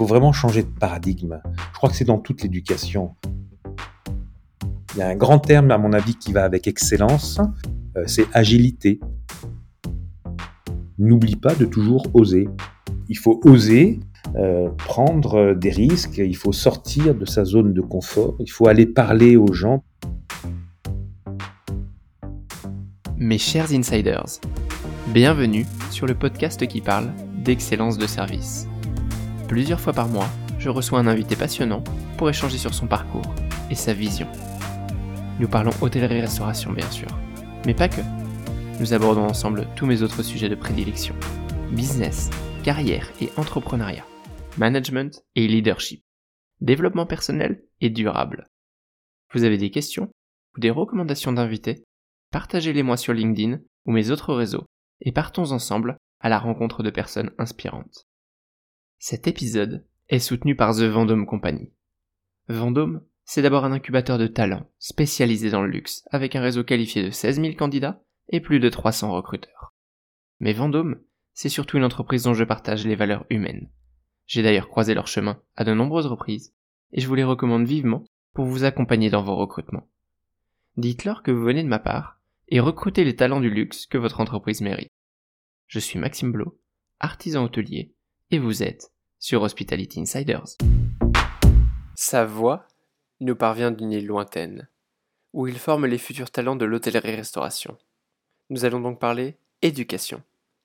faut vraiment changer de paradigme. Je crois que c'est dans toute l'éducation. Il y a un grand terme, à mon avis, qui va avec excellence, euh, c'est agilité. N'oublie pas de toujours oser. Il faut oser euh, prendre des risques, il faut sortir de sa zone de confort, il faut aller parler aux gens. Mes chers insiders, bienvenue sur le podcast qui parle d'excellence de service. Plusieurs fois par mois, je reçois un invité passionnant pour échanger sur son parcours et sa vision. Nous parlons hôtellerie-restauration bien sûr, mais pas que. Nous abordons ensemble tous mes autres sujets de prédilection. Business, carrière et entrepreneuriat, management et leadership, développement personnel et durable. Vous avez des questions ou des recommandations d'invités? Partagez-les moi sur LinkedIn ou mes autres réseaux et partons ensemble à la rencontre de personnes inspirantes. Cet épisode est soutenu par The Vendôme Company. Vendôme, c'est d'abord un incubateur de talents spécialisé dans le luxe, avec un réseau qualifié de 16 000 candidats et plus de 300 recruteurs. Mais Vendôme, c'est surtout une entreprise dont je partage les valeurs humaines. J'ai d'ailleurs croisé leur chemin à de nombreuses reprises, et je vous les recommande vivement pour vous accompagner dans vos recrutements. Dites-leur que vous venez de ma part, et recrutez les talents du luxe que votre entreprise mérite. Je suis Maxime Blo, artisan hôtelier, et vous êtes sur Hospitality Insiders. Sa voix nous parvient d'une île lointaine, où il forme les futurs talents de l'hôtellerie-restauration. Nous allons donc parler éducation,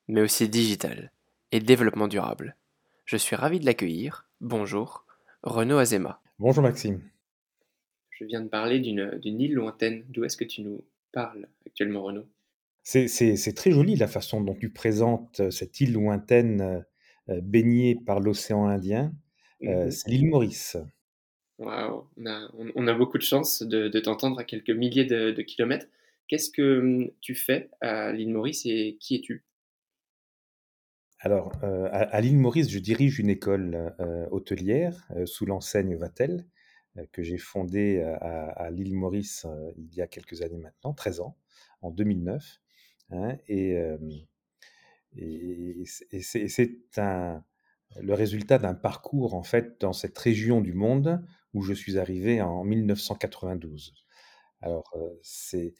mais aussi digital et développement durable. Je suis ravi de l'accueillir. Bonjour, Renaud Azema. Bonjour Maxime. Je viens de parler d'une île lointaine. D'où est-ce que tu nous parles actuellement, Renaud? C'est très joli la façon dont tu présentes euh, cette île lointaine euh, euh, baignée par l'océan Indien. Mhm. C'est l'île Maurice. Waouh, on a, beaucoup de chance de, t'entendre à quelques milliers de, kilomètres. Qu'est-ce que hum, tu fais à l'île Maurice et qui es-tu? Alors, euh, à, l'île Maurice, je dirige une école euh, hôtelière euh, sous l'enseigne Vatel, que j'ai fondée à, l'île Maurice il y a quelques années maintenant, 13 ans, en 2009. Hein, et, et c'est le résultat d'un parcours en fait dans cette région du monde où je suis arrivé en 1992. Alors c'est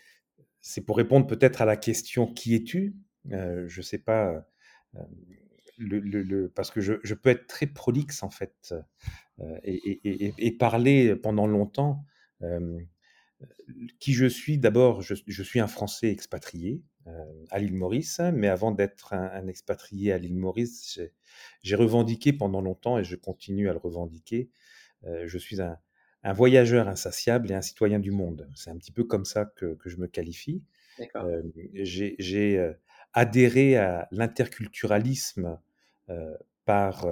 c'est pour répondre peut-être à la question qui es-tu? Je ne sais pas le, parce que je, peux être très prolixe en fait et, parler pendant longtemps. qui je suis? D'abord, je, suis un Français expatrié à l'île Maurice, mais avant d'être un, expatrié à l'île Maurice, j'ai revendiqué pendant longtemps et je continue à le revendiquer. je suis un, voyageur insatiable et un citoyen du monde. C'est un petit peu comme ça que, je me qualifie. j'ai adhéré à l'interculturalisme par,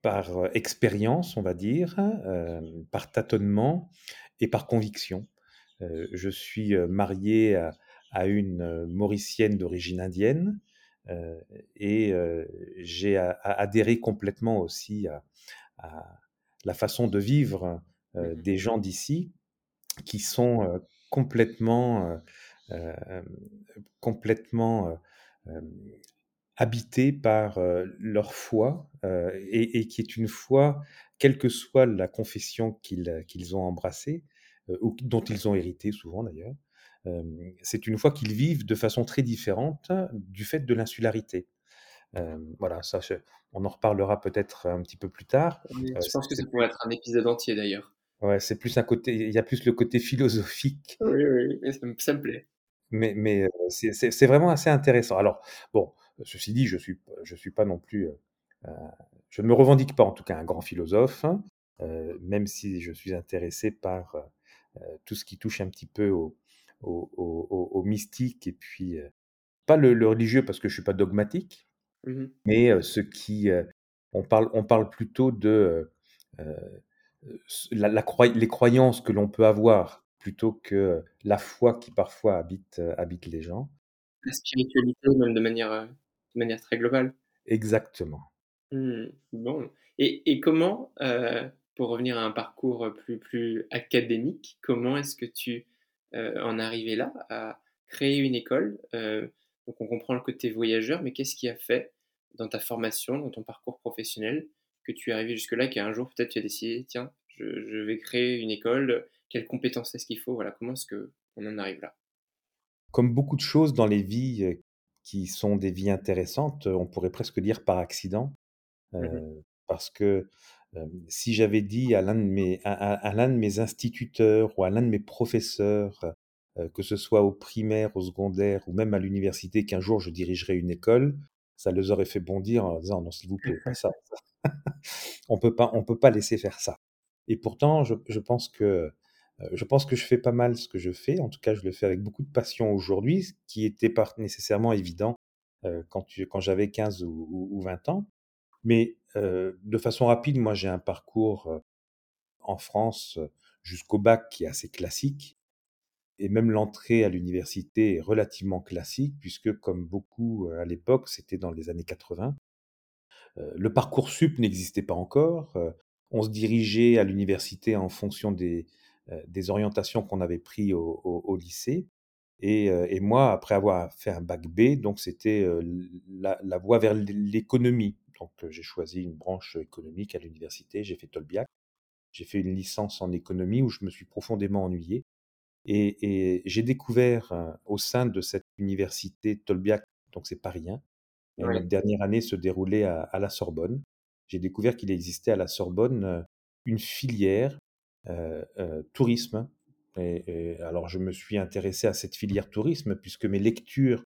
par expérience, on va dire, par tâtonnement et par conviction. Je suis marié à, une Mauricienne d'origine indienne et j'ai adhéré complètement aussi à, la façon de vivre mmh des gens d'ici qui sont complètement, complètement habités par leur foi et, qui est une foi, quelle que soit la confession qu'ils ont embrassée, ou dont ils ont hérité souvent d'ailleurs, c'est une foi qu'ils vivent de façon très différente du fait de l'insularité. voilà, ça, on en reparlera peut-être un petit peu plus tard. je pense que ça pourrait être un épisode entier d'ailleurs. Ouais, c'est plus un côté, il y a plus le côté philosophique. Oui, oui, ça me, plaît. Mais, mais c'est vraiment assez intéressant. Alors, bon, ceci dit, je suis, je suis pas non plus, je ne me revendique pas en tout cas un grand philosophe, hein, même si je suis intéressé par tout ce qui touche un petit peu au, au, mystique et puis pas le, religieux parce que je suis pas dogmatique, mmh mais ce qui on parle on parle plutôt de la, les croyances que l'on peut avoir plutôt que la foi qui parfois habite habite les gens. La spiritualité même de manière de manière très globale. Exactement. Mmh, bon et, et comment pour revenir à un parcours plus plus académique, comment est-ce que tu euh, en arriver là, à créer une école. Euh, donc on comprend le côté voyageur, mais qu'est-ce qui a fait dans ta formation, dans ton parcours professionnel, que tu es arrivé jusque-là, qu'un jour peut-être tu as décidé, tiens, je, je vais créer une école, quelles compétences est-ce qu'il faut Voilà, comment est-ce qu'on en arrive là? Comme beaucoup de choses dans les vies euh, qui sont des vies intéressantes, on pourrait presque dire par accident, Mmh euh, parce que euh, si j'avais dit à l'un de mes, instituteurs ou à l'un de mes professeurs, que ce soit au primaire, au secondaire ou même à l'université, qu'un jour je dirigerai une école, ça les aurait fait bondir en disant non, s'il vous plaît, pas ça. On peut pas, on peut pas laisser faire ça. Et pourtant, je, pense que je pense que je fais pas mal ce que je fais. En tout cas, je le fais avec beaucoup de passion aujourd'hui, ce qui était pas nécessairement évident quand, quand j'avais 15 ou, ou- ou 20 ans. Mais de façon rapide, moi, j'ai un parcours en France jusqu'au bac qui est assez classique. Et même l'entrée à l'université est relativement classique, puisque comme beaucoup à l'époque, c'était dans les années 80. Euh, le Parcoursup n'existait pas encore. on se dirigeait à l'université en fonction des, orientations qu'on avait prises au, lycée. Et, moi, après avoir fait un bac B, donc c'était la voie vers l'économie. Donc j'ai choisi une branche économique à l'université, j'ai fait Tolbiac. J'ai fait une licence en économie où je me suis profondément ennuyé. Et, et j'ai découvert euh, au sein de cette université Tolbiac, donc c'est pas rien, Oui, notre dernière année se déroulait à, à la Sorbonne. J'ai découvert qu'il existait à la Sorbonne euh, une filière tourisme. Et, et alors je me suis intéressé à cette filière tourisme puisque mes lectures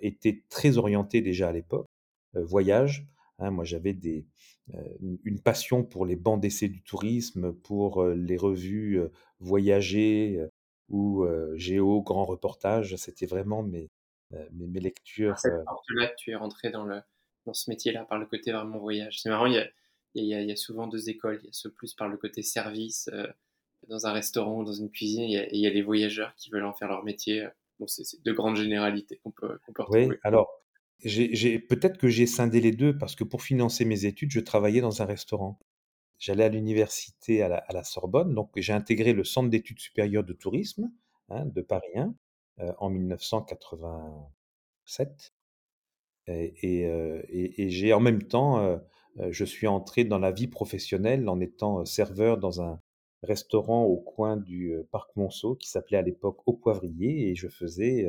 étaient très orientées déjà à l'époque. Voyage, hein, moi j'avais des, euh, une passion pour les bancs d'essai du tourisme, pour euh, les revues Voyager ou Géo, Grand Reportage. C'était vraiment mes, euh, mes, mes par lectures. cette porte-là que tu es rentré dans, le, dans ce métier-là, par le côté vraiment voyage. C'est marrant, il y a, il y a, il y a souvent deux écoles. Il y a ceux plus par le côté service, euh, dans un restaurant ou dans une cuisine, et il y a, il y a les voyageurs qui veulent en faire leur métier. Bon, c'est c'est de grandes généralités qu'on peut, qu'on peut Oui, retrouver. alors, j'ai, peut-être que j'ai scindé les deux parce que pour financer mes études, je travaillais dans un restaurant. J'allais à l'université à la, Sorbonne, donc j'ai intégré le Centre d'études supérieures de tourisme hein, de Paris 1 euh, en 1987. Et, et, euh, et- et j'ai en même temps, euh, euh, je suis entré dans la vie professionnelle en étant serveur dans un restaurant au coin du parc Monceau qui s'appelait à l'époque Au Poivrier et je faisais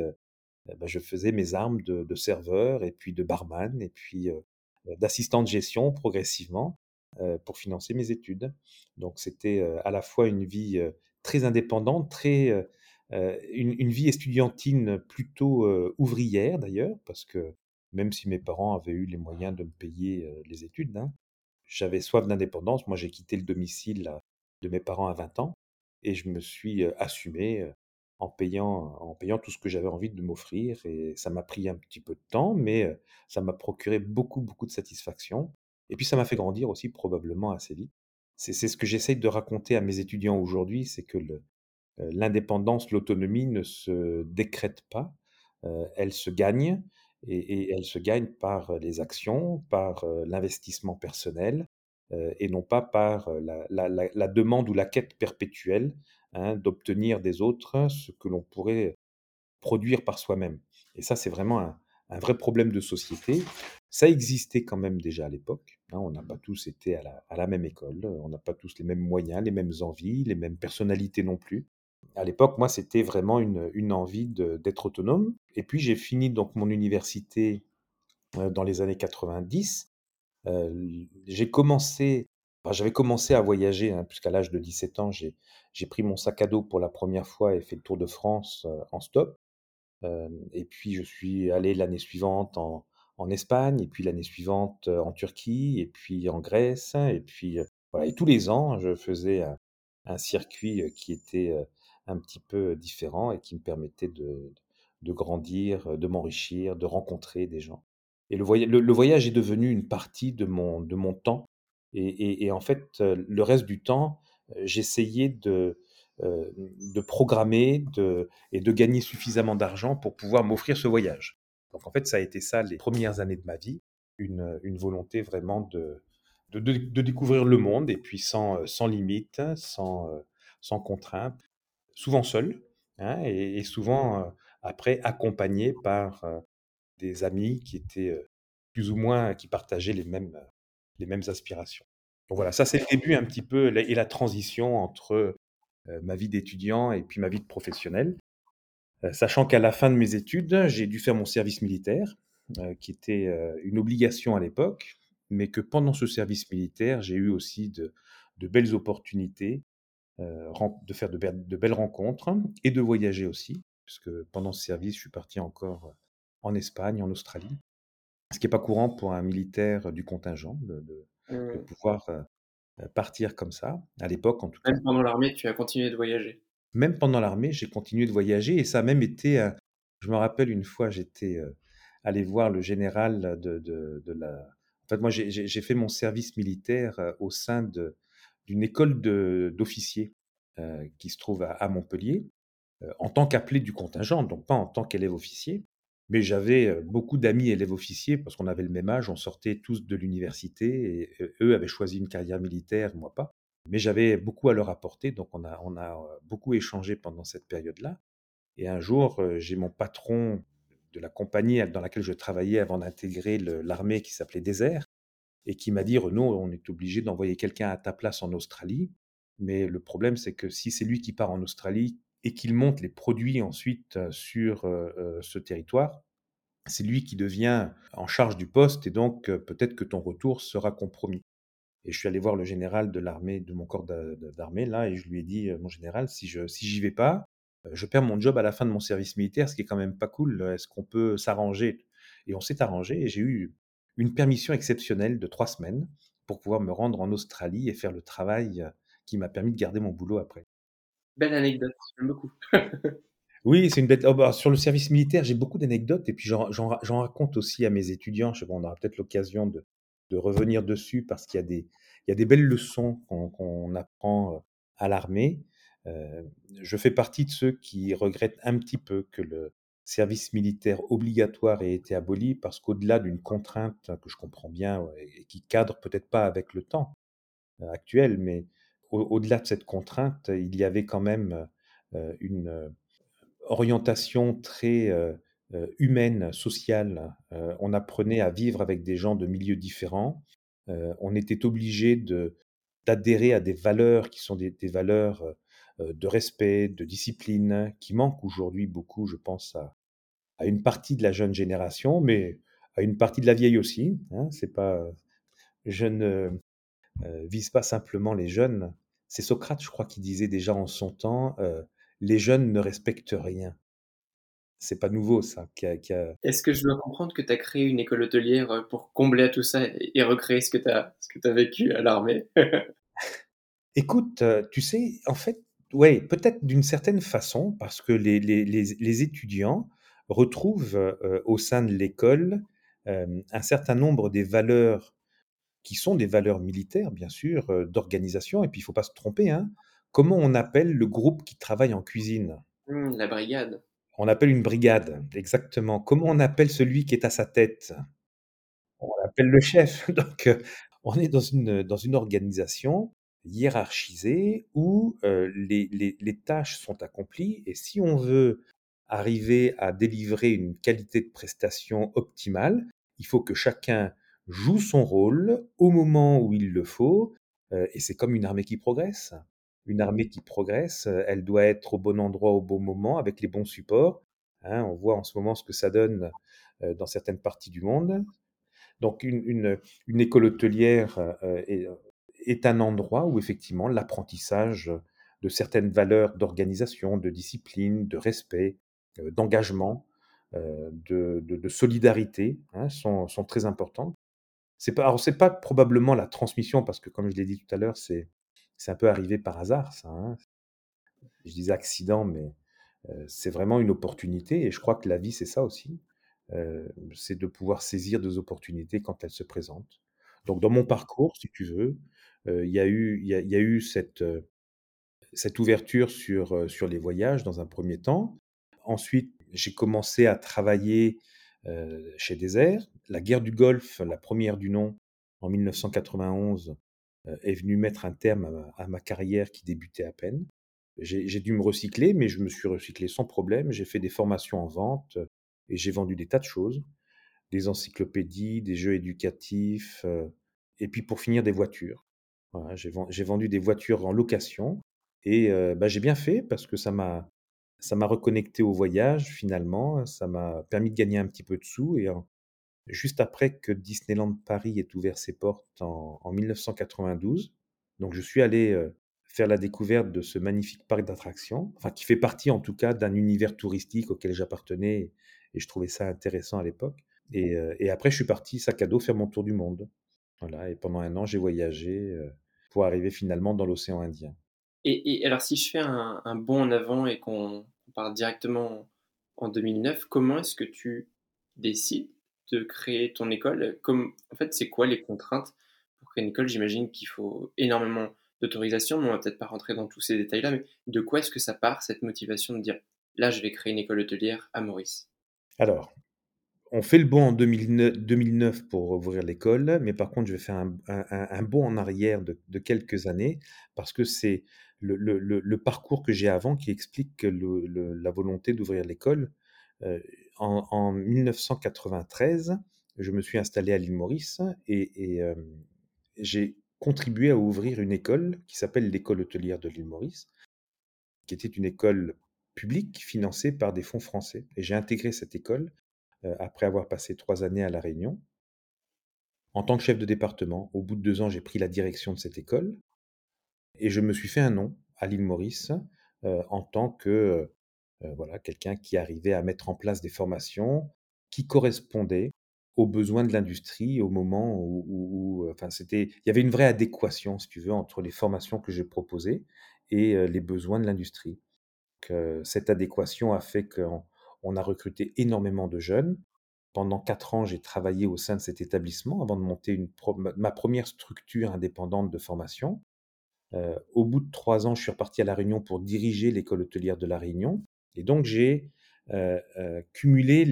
ben, je faisais mes armes de, serveur et puis de barman et puis euh, d'assistant de gestion progressivement pour financer mes études. Donc c'était à la fois une vie très indépendante, très une, vie estudiantine plutôt ouvrière d'ailleurs, parce que même si mes parents avaient eu les moyens de me payer les études, hein, j'avais soif d'indépendance. Moi, j'ai quitté le domicile de mes parents à 20 ans et je me suis assumé en payant, en payant tout ce que j'avais envie de m'offrir. Et ça m'a pris un petit peu de temps, mais ça m'a procuré beaucoup, beaucoup de satisfaction. Et puis ça m'a fait grandir aussi probablement assez vite. C'est ce que j'essaye de raconter à mes étudiants aujourd'hui, c'est que l'indépendance, l'autonomie ne se décrète pas, elle se gagne et, elle se gagne par les actions, par l'investissement personnel et non pas par la- la demande ou la quête perpétuelle hein, d'obtenir des autres ce que l'on pourrait produire par soi-même. Et ça, c'est vraiment un, un vrai problème de société. Ça existait quand même déjà à l'époque. hein, on n'a pas tous été à la, à la même école, on n'a pas tous les mêmes moyens, les mêmes envies, les mêmes personnalités non plus. À l'époque, moi, c'était vraiment une, une envie d'être autonome. Et puis, j'ai fini donc mon université dans les années 90. Euh, j'ai commencé, enfin, j'avais commencé à voyager, hein, puisqu'à l'âge de 17 ans, j'ai pris mon sac à dos pour la première fois et fait le tour de France euh, en stop. Euh, et puis, je suis allé l'année suivante en, en Espagne, et puis l'année suivante euh, en Turquie, et puis en Grèce, et puis voilà. Et tous les ans, je faisais un, circuit qui était un petit peu différent et qui me permettait de, de grandir, de m'enrichir, de rencontrer des gens. Et le voyage, le, le voyage est devenu une partie de mon, de mon temps. Et, en fait, euh, le reste du temps, euh, j'essayais de, euh, programmer, et de gagner suffisamment d'argent pour pouvoir m'offrir ce voyage. Donc en fait, ça a été ça les premières années de ma vie, une, volonté vraiment de, de, découvrir le monde et puis sans, sans limite, sans, sans contrainte, souvent seul, hein, et, souvent après accompagné par des amis qui étaient plus ou moins qui partageaient les mêmes, les mêmes aspirations. Donc voilà, ça c'est le début un petit peu et la transition entre ma vie d'étudiant et puis ma vie de professionnel. Sachant qu'à la fin de mes études, j'ai dû faire mon service militaire, qui était une obligation à l'époque, mais que pendant ce service militaire, j'ai eu aussi de, de belles opportunités de faire de, de, belles rencontres et de voyager aussi, puisque pendant ce service, je suis parti encore en Espagne, en Australie, ce qui n'est pas courant pour un militaire du contingent de, de, mmh. pouvoir partir comme ça, à l'époque en tout cas. Même pendant l'armée, tu as continué de voyager Même pendant l'armée, j'ai continué de voyager et ça a même été, je me rappelle une fois, j'étais allé voir le général de, de la... En fait, moi, j'ai fait mon service militaire au sein d'une école d'officiers euh, qui se trouve à, Montpellier, euh, en tant qu'appelé du contingent, donc pas en tant qu'élève officier. Mais j'avais beaucoup d'amis élèves officiers parce qu'on avait le même âge, on sortait tous de l'université et eux avaient choisi une carrière militaire, moi pas. Mais j'avais beaucoup à leur apporter, donc on a, on a beaucoup échangé pendant cette période-là. Et un jour, j'ai mon patron de la compagnie dans laquelle je travaillais avant d'intégrer l'armée qui s'appelait Désert, et qui m'a dit Renaud, on est obligé d'envoyer quelqu'un à ta place en Australie. Mais le problème, c'est que si c'est lui qui part en Australie et qu'il monte les produits ensuite sur ce territoire, c'est lui qui devient en charge du poste et donc peut-être que ton retour sera compromis. Et je suis allé voir le général de l'armée, de mon corps d'armée là, et je lui ai dit, mon général, si je si j'y vais pas, je perds mon job à la fin de mon service militaire, ce qui est quand même pas cool. Est-ce qu'on peut s'arranger? Et on s'est arrangé, et j'ai eu une permission exceptionnelle de trois semaines pour pouvoir me rendre en Australie et faire le travail qui m'a permis de garder mon boulot après. Belle anecdote, j'aime beaucoup. oui, c'est une bête. Oh, bah, sur le service militaire, j'ai beaucoup d'anecdotes et puis j'en raconte aussi à mes étudiants. Je on aura peut-être l'occasion de, revenir dessus parce qu'il y, a des, il y a des belles leçons qu'on apprend euh, à l'armée. Euh, je fais partie de ceux qui regrettent un petit peu que le, service militaire obligatoire ait été aboli parce qu'au-delà d'une contrainte que je comprends bien et qui cadre peut-être pas avec le temps euh, actuel, mais au-delà de cette contrainte, il y avait quand même euh, une euh, orientation très humaine, sociale. On apprenait à vivre avec des gens de milieux différents. On était obligé d'adhérer à des valeurs qui sont des, valeurs de respect, de discipline, qui manquent aujourd'hui beaucoup, je pense, à, une partie de la jeune génération, mais à une partie de la vieille aussi. Hein, c'est pas, je ne euh, vise pas simplement les jeunes. C'est Socrate, je crois, qui disait déjà en son temps, euh, les jeunes ne respectent rien. C'est pas nouveau ça. Est-ce que je dois comprendre que tu as créé une école hôtelière euh, pour combler à tout ça et recréer ce que tu as, vécu à l'armée? Écoute, tu sais, en fait, oui, peut-être d'une certaine façon, parce que les, les, les, étudiants retrouvent euh, au sein de l'école euh, un certain nombre des valeurs qui sont des valeurs militaires, bien sûr, euh, d'organisation, et puis il ne faut pas se tromper. Hein. Comment on appelle le groupe qui travaille en cuisine? Mmh, La brigade. On appelle une brigade, exactement. Comment on appelle celui qui est à sa tête? On l'appelle le chef. Donc, on est dans une, dans une organisation hiérarchisé où les, les, tâches sont accomplies et si on veut arriver à délivrer une qualité de prestation optimale, il faut que chacun joue son rôle au moment où il le faut et c'est comme une armée qui progresse. Une armée qui progresse, elle doit être au bon endroit au bon moment avec les bons supports. Hein. on voit en ce moment ce que ça donne dans certaines parties du monde. Donc une, école hôtelière est, un endroit où effectivement l'apprentissage de certaines valeurs d'organisation, de discipline, de respect, euh, d'engagement, euh, de, solidarité hein, sont, très importantes. C'est pas, c'est pas probablement la transmission parce que comme je l'ai dit tout à l'heure, c'est, c'est un peu arrivé par hasard ça. Hein. Je disais accident, mais euh, c'est vraiment une opportunité et je crois que la vie c'est ça aussi. c'est de pouvoir saisir des opportunités quand elles se présentent. Donc dans mon parcours, si tu veux, il y a eu, il y a, eu cette, cette ouverture sur, sur les voyages dans un premier temps. Ensuite, j'ai commencé à travailler chez Désert. La guerre du Golfe, la première du nom, en 1991, est venue mettre un terme à ma, carrière qui débutait à peine. J'ai dû me recycler, mais je me suis recyclé sans problème. J'ai fait des formations en vente et j'ai vendu des tas de choses des encyclopédies, des jeux éducatifs, et puis pour finir des voitures. J'ai ven j'ai vendu des voitures en location et bah, j'ai bien fait parce que ça m'a ça m'a reconnecté au voyage finalement, ça m'a permis de gagner un petit peu de sous et juste après que Disneyland Paris ait ouvert ses portes en en 1992, donc je suis allé, heu, faire la découverte de ce magnifique parc d'attractions, enfin qui fait partie en tout cas d'un univers touristique auquel j'appartenais et je trouvais ça intéressant à l'époque et et après je suis parti sac à dos faire mon tour du monde. Voilà et pendant un an j'ai voyagé, heu, pour arriver finalement dans l'océan Indien. Et et alors si je fais un un bond en avant et qu'on on directement en 2009, comment est-ce que tu décides de créer ton école? Comme en fait, c'est quoi les contraintes pour créer une école? J'imagine qu'il faut énormément d'autorisation, mais on va peut-être pas rentrer dans tous ces détails-là, mais de quoi est-ce que ça part, cette motivation de dire: «Là, je vais créer une école hôtelière à Maurice»? Alors, on fait le bond en 2009 2009 pour ouvrir l'école, mais par contre je vais faire un bond en arrière de quelques années parce que c'est le parcours que j'ai avant qui explique la volonté d'ouvrir l'école. Heu, en en 1993, je me suis installé à l'île Maurice et hem, j'ai contribué à ouvrir une école qui s'appelle l'école hôtelière de l'île Maurice, qui était une école publique financée par des fonds français et j'ai intégré cette école, heu, après avoir passé 3 années à La Réunion en tant que chef de département. Au bout de 2 ans, j'ai pris la direction de cette école et je me suis fait un nom à l'île Maurice, heu, en tant que, heu, voilà, quelqu'un qui arrivait à mettre en place des formations qui correspondaient aux besoins de l'industrie au moment où où, enfin, c'était il y avait une vraie adéquation, si tu veux, entre les formations que j'ai proposées et les besoins de l'industrie. Cette adéquation a fait qu'on on a recruté énormément de jeunes. Pendant 4 ans, j'ai travaillé au sein de cet établissement avant de monter ma 1 structure indépendante de formation. Heu, au bout de 3 ans, je suis reparti à La Réunion pour diriger l'école hôtelière de La Réunion et donc j'ai, heu heu, cumulé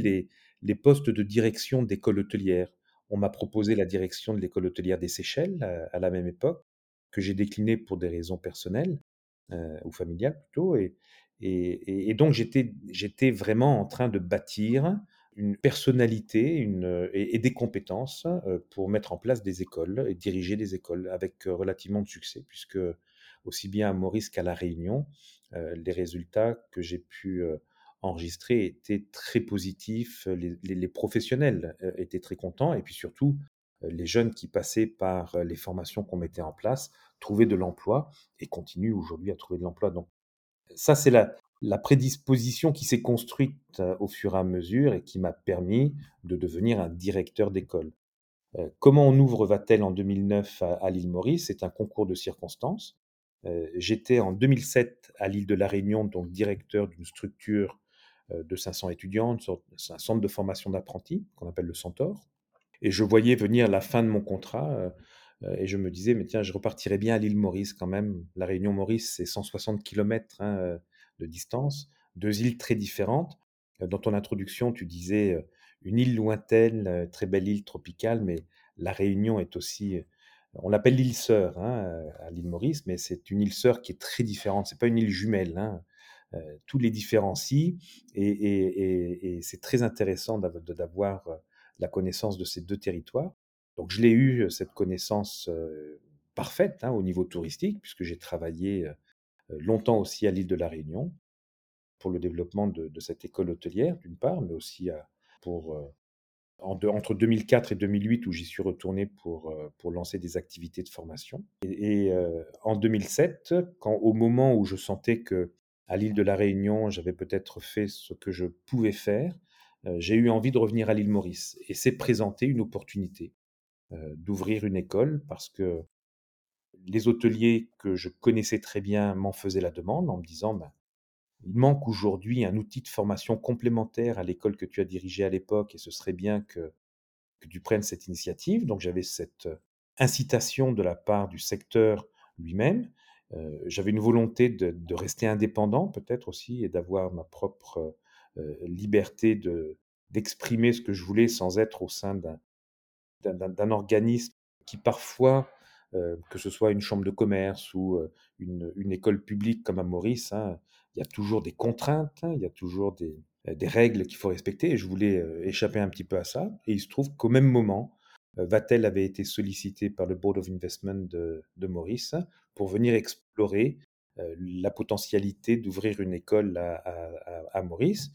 les postes de direction d'école hôtelière. On m'a proposé la direction de l'école hôtelière des Seychelles, à la même époque, que j'ai décliné pour des raisons personnelles, ou familiales plutôt et donc j'étais vraiment en train de bâtir une personnalité, heu et des compétences, heu, pour mettre en place des écoles et diriger des écoles avec, heu, relativement de succès puisque, aussi bien à Maurice qu'à La Réunion, les résultats que j'ai pu, enregistrer étaient très positifs. Les les professionnels, étaient très contents et puis surtout, les jeunes qui passaient par, les formations qu'on mettait en place trouvaient de l'emploi et continuent aujourd'hui à trouver de l'emploi. Donc ça, c'est la la prédisposition qui s'est construite, heu, au fur et à mesure et qui m'a permis de devenir un directeur d'école. Heu, comment on ouvre Vatel en 2009 à l'île Maurice? C'est un concours de circonstances. Heu, j'étais en 2007 à l'île de La Réunion, donc directeur d'une structure, de 500 étudiants, un centre de formation d'apprentis qu'on appelle le Centaure et je voyais venir la fin de mon contrat, et je me disais: «Mais tiens, je repartirais bien à l'île Maurice quand même». La Réunion Maurice, c'est 160 kilomètres, hein, heu, de distance, 2 îles très différentes. Heu, dans ton introduction, tu disais, heu, une île lointaine, heu, très belle île tropicale, mais La Réunion est aussi, on l'appelle l'île sœur, hein, à l'île Maurice, mais c'est une île sœur qui est très différente. C'est pas une île jumelle, hein. Tout les différencie et c'est très intéressant d'avoir, la connaissance de ces 2 territoires. Donc je l'ai eu, cette connaissance, parfaite, hein, au niveau touristique puisque j'ai travaillé, longtemps aussi à l'île de La Réunion pour le développement de cette école hôtelière d'une part, mais aussi à pour, heu, en de entre 2004 et 2008 où j'y suis retourné pour, pour lancer des activités de formation. Et en 2007, quand au moment où je sentais qu'à l'île de La Réunion, j'avais peut-être fait ce que je pouvais faire, j'ai eu envie de revenir à l'île Maurice. Et s'est présentée une opportunité, d'ouvrir une école parce que les hôteliers que je connaissais très bien m'en faisaient la demande en me disant: «Ben, il manque aujourd'hui un outil de formation complémentaire à l'école que tu as dirigée à l'époque et ce serait bien que tu prennes cette initiative». Donc j'avais cette, heu, incitation de la part du secteur lui-même. Heu, j'avais une volonté de rester indépendant peut-être aussi et d'avoir ma propre, heu, liberté de d'exprimer ce que je voulais sans être au sein d'un d'un organisme qui parfois, heu, que ce soit une chambre de commerce ou, heu, une école publique comme à Maurice, hein, il y a toujours des contraintes, hein, il y a toujours des des règles qu'il faut respecter et je voulais échapper un petit peu à ça. Et il se trouve qu'au même moment, Vatel avait été sollicité par le Board of Investment de, Maurice pour venir explorer la potentialité d'ouvrir une école à, Maurice.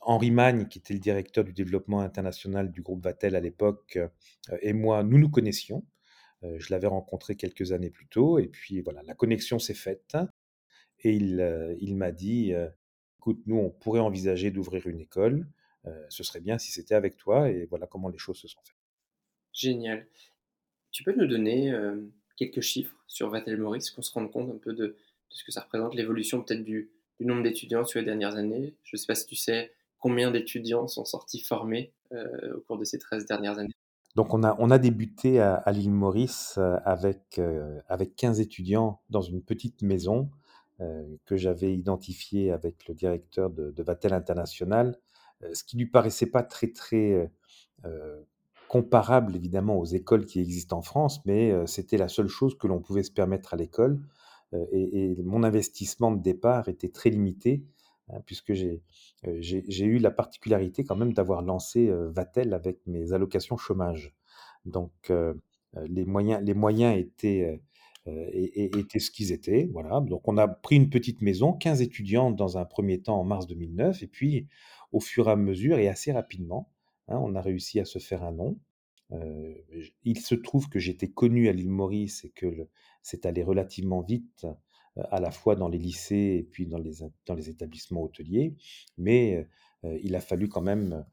Henri Magne, qui était le directeur du développement international du groupe Vatel à l'époque, et moi, nous nous connaissions. Je l'avais rencontré quelques années plus tôt, et puis voilà, la connexion s'est faite. Et il, il m'a dit, écoute, nous, on pourrait envisager d'ouvrir une école. ce serait bien si c'était avec toi, et voilà comment les choses se sont faites. Génial. Tu peux nous donner quelques chiffres sur Vatel Maurice, qu'on se rende compte un peu de, ce que ça représente, l'évolution peut-être du, nombre d'étudiants sur les dernières années? Je ne sais pas si tu sais combien d'étudiants sont sortis formés au cours de ces 13 dernières années. Donc on a, on a débuté à, l'île Maurice avec, avec 15 étudiants dans une petite maison que j'avais identifiée avec le directeur de, Vatel International, ce qui lui paraissait pas très très comparable évidemment aux écoles qui existent en France, mais c'était la seule chose que l'on pouvait se permettre à l'école. Et, mon investissement de départ était très limité, puisque j'ai eu la particularité quand même d'avoir lancé Vatel avec mes allocations chômage. Donc les moyens, les moyens étaient, étaient ce qu'ils étaient. Voilà. Donc on a pris une petite maison, 15 étudiants dans un premier temps en mars 2009, et puis au fur et à mesure et assez rapidement, Hein, on a réussi à se faire un nom. Euh, il se trouve que j'étais connu à l'île Maurice et que c'est allé relativement vite, euh, à la fois dans les lycées et puis dans les, établissements hôteliers, mais euh, il a fallu quand même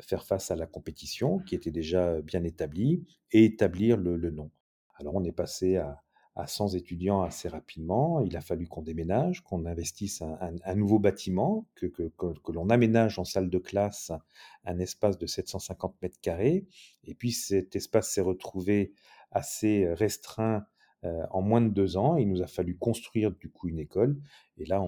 faire face à la compétition qui était déjà bien établie et établir le, le nom. Alors on est passé à, à 100 étudiants assez rapidement. Il a fallu qu'on déménage, qu'on investisse un, nouveau bâtiment, que, que, l'on aménage en salle de classe un espace de 750 mètres carrés. Et puis cet espace s'est retrouvé assez restreint euh, en moins de deux ans. Il nous a fallu construire du coup une école. Et là,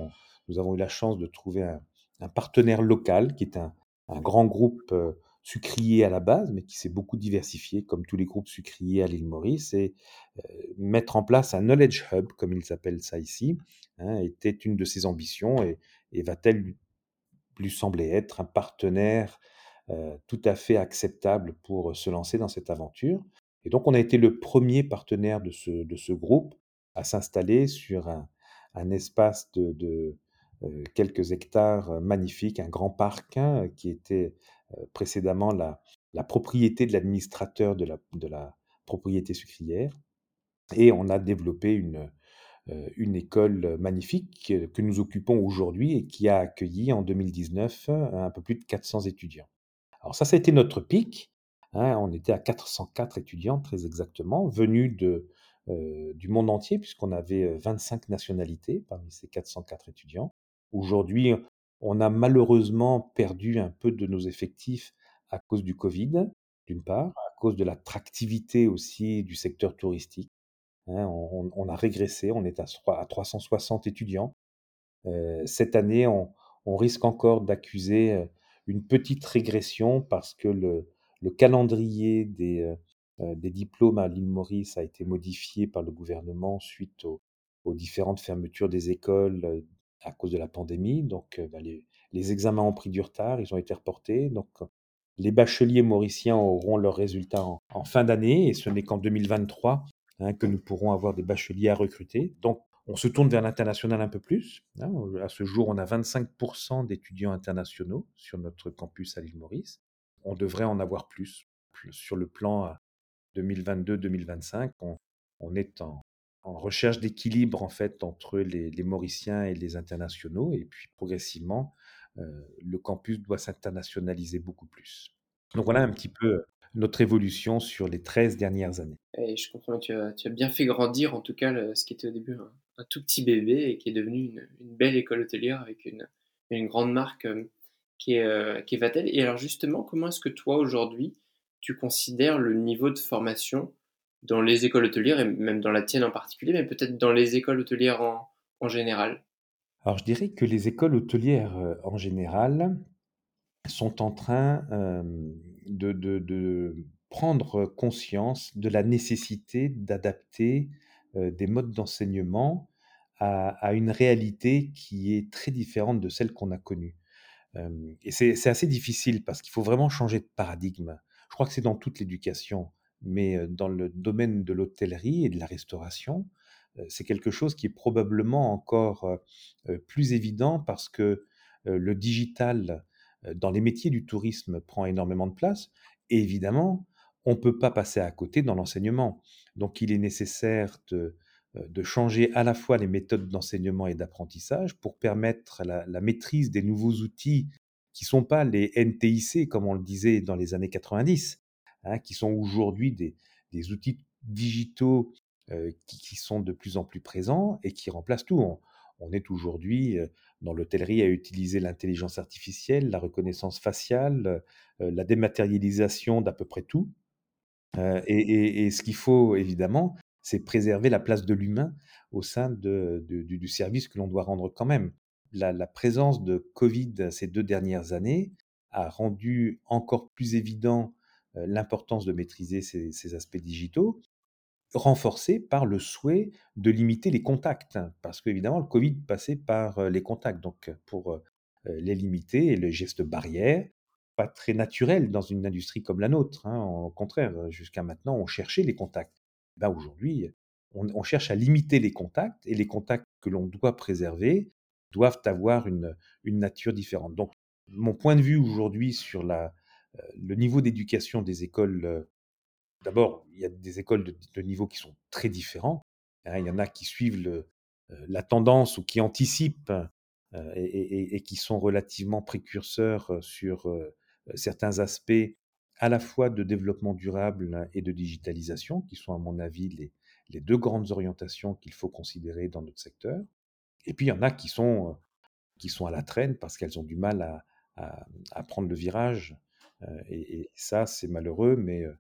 nous avons eu la chance de trouver un, partenaire local qui est un, grand groupe. Euh, sucrier à la base, mais qui s'est beaucoup diversifié, comme tous les groupes sucriers à l'île Maurice, et euh, mettre en place un knowledge hub, comme ils appellent ça ici, hein, était une de ses ambitions, et, va-t-elle lui, sembler être un partenaire tout à fait acceptable pour se lancer dans cette aventure? Et donc on a été le premier partenaire de ce, groupe à s'installer sur un, espace de, euh, quelques hectares magnifiques, un grand parc hein, qui était euh, précédemment la, propriété de l'administrateur de la, propriété sucrière. Et on a développé une, euh, une école magnifique que nous occupons aujourd'hui et qui a accueilli en 2019 un peu plus de 400 étudiants. Alors ça, ça a été notre pic. Hein, on était à 404 étudiants très exactement, venus de, euh, du monde entier, puisqu'on avait 25 nationalités parmi ces 404 étudiants. Aujourd'hui, on a malheureusement perdu un peu de nos effectifs à cause du Covid, d'une part, à cause de l'attractivité aussi du secteur touristique. Hein. on, a régressé, on est à, 360 étudiants. Euh, cette année, on, risque encore d'accuser euh, une petite régression parce que le, calendrier des, euh, des, diplômes à l'île Maurice a été modifié par le gouvernement suite aux différentes fermetures des écoles, à cause de la pandémie. Donc, bah, les, examens ont pris du retard, ils ont été reportés. Donc, les bacheliers mauriciens auront leurs résultats en, fin d'année et ce n'est qu'en 2023 hein, que nous pourrons avoir des bacheliers à recruter. Donc, on se tourne vers l'international un peu plus. Hein. À ce jour, on a 25% d'étudiants internationaux sur notre campus à l'île Maurice. On devrait en avoir plus. Sur le plan 2022-2025, on, on est en, recherche d'équilibre en fait entre les, Mauriciens et les internationaux. Et puis progressivement, euh, le campus doit s'internationaliser beaucoup plus. Donc voilà un petit peu euh, notre évolution sur les 13 dernières années. Et je comprends, tu as, tu as bien fait grandir en tout cas ce qui était au début un, tout petit bébé et qui est devenu une, belle école hôtelière avec une, grande marque euh, qui, est, qui est Vatel. Et alors justement, comment est-ce que toi aujourd'hui, tu considères le niveau de formation dans les écoles hôtelières, et même dans la tienne en particulier, mais peut-être dans les écoles hôtelières en, général? Alors je dirais que les écoles hôtelières euh, en général sont en train euh, de, prendre conscience de la nécessité d'adapter euh, des modes d'enseignement à, une réalité qui est très différente de celle qu'on a connue. Et c'est assez difficile parce qu'il faut vraiment changer de paradigme. Je crois que c'est dans toute l'éducation, mais dans le domaine de l'hôtellerie et de la restauration, c'est quelque chose qui est probablement encore, plus évident parce que, le digital, dans les métiers du tourisme prend énormément de place et évidemment, on peut pas passer à côté dans l'enseignement. Donc il est nécessaire de, de changer à la fois les méthodes d'enseignement et d'apprentissage pour permettre la maîtrise des nouveaux outils qui sont pas les NTIC comme on le disait dans les années 90, hein, qui sont aujourd'hui des des outils digitaux, heu, qui sont de plus en plus présents et qui remplacent tout. On est aujourd'hui, heu, dans l'hôtellerie à utiliser l'intelligence artificielle, la reconnaissance faciale, la dématérialisation d'à peu près tout. Et et et ce qu'il faut évidemment, c'est préserver la place de l'humain au sein du service que l'on doit rendre quand même. La présence de Covid ces 2 dernières années a rendu encore plus évident, heu, l'importance de maîtriser ces aspects digitaux, renforcés par le souhait de limiter les contacts. Parce qu'évidemment le Covid passait par, heu, les contacts donc pour, heu heu, les limiter et les gestes barrières, pas très naturels dans une industrie comme la nôtre, hein. Au contraire, jusqu'à maintenant, on cherchait les contacts. Là aujourd'hui, on cherche à limiter les contacts et les contacts que l'on doit préserver doivent avoir une une nature différente. Donc mon point de vue aujourd'hui sur la, heu, le niveau d'éducation des écoles, heu, d'abord, il y a des écoles de niveaux qui sont très différents, hein. Il y en a qui suivent heu, la tendance ou qui anticipent, et qui sont relativement précurseurs sur, certains aspects à la fois de développement durable et de digitalisation, qui sont à mon avis les les 2 grandes orientations qu'il faut considérer dans notre secteur. Et puis il y en a qui sont, heu, qui sont à la traîne parce qu'elles ont du mal à à à prendre le virage, heu et et ça c'est malheureux mais heu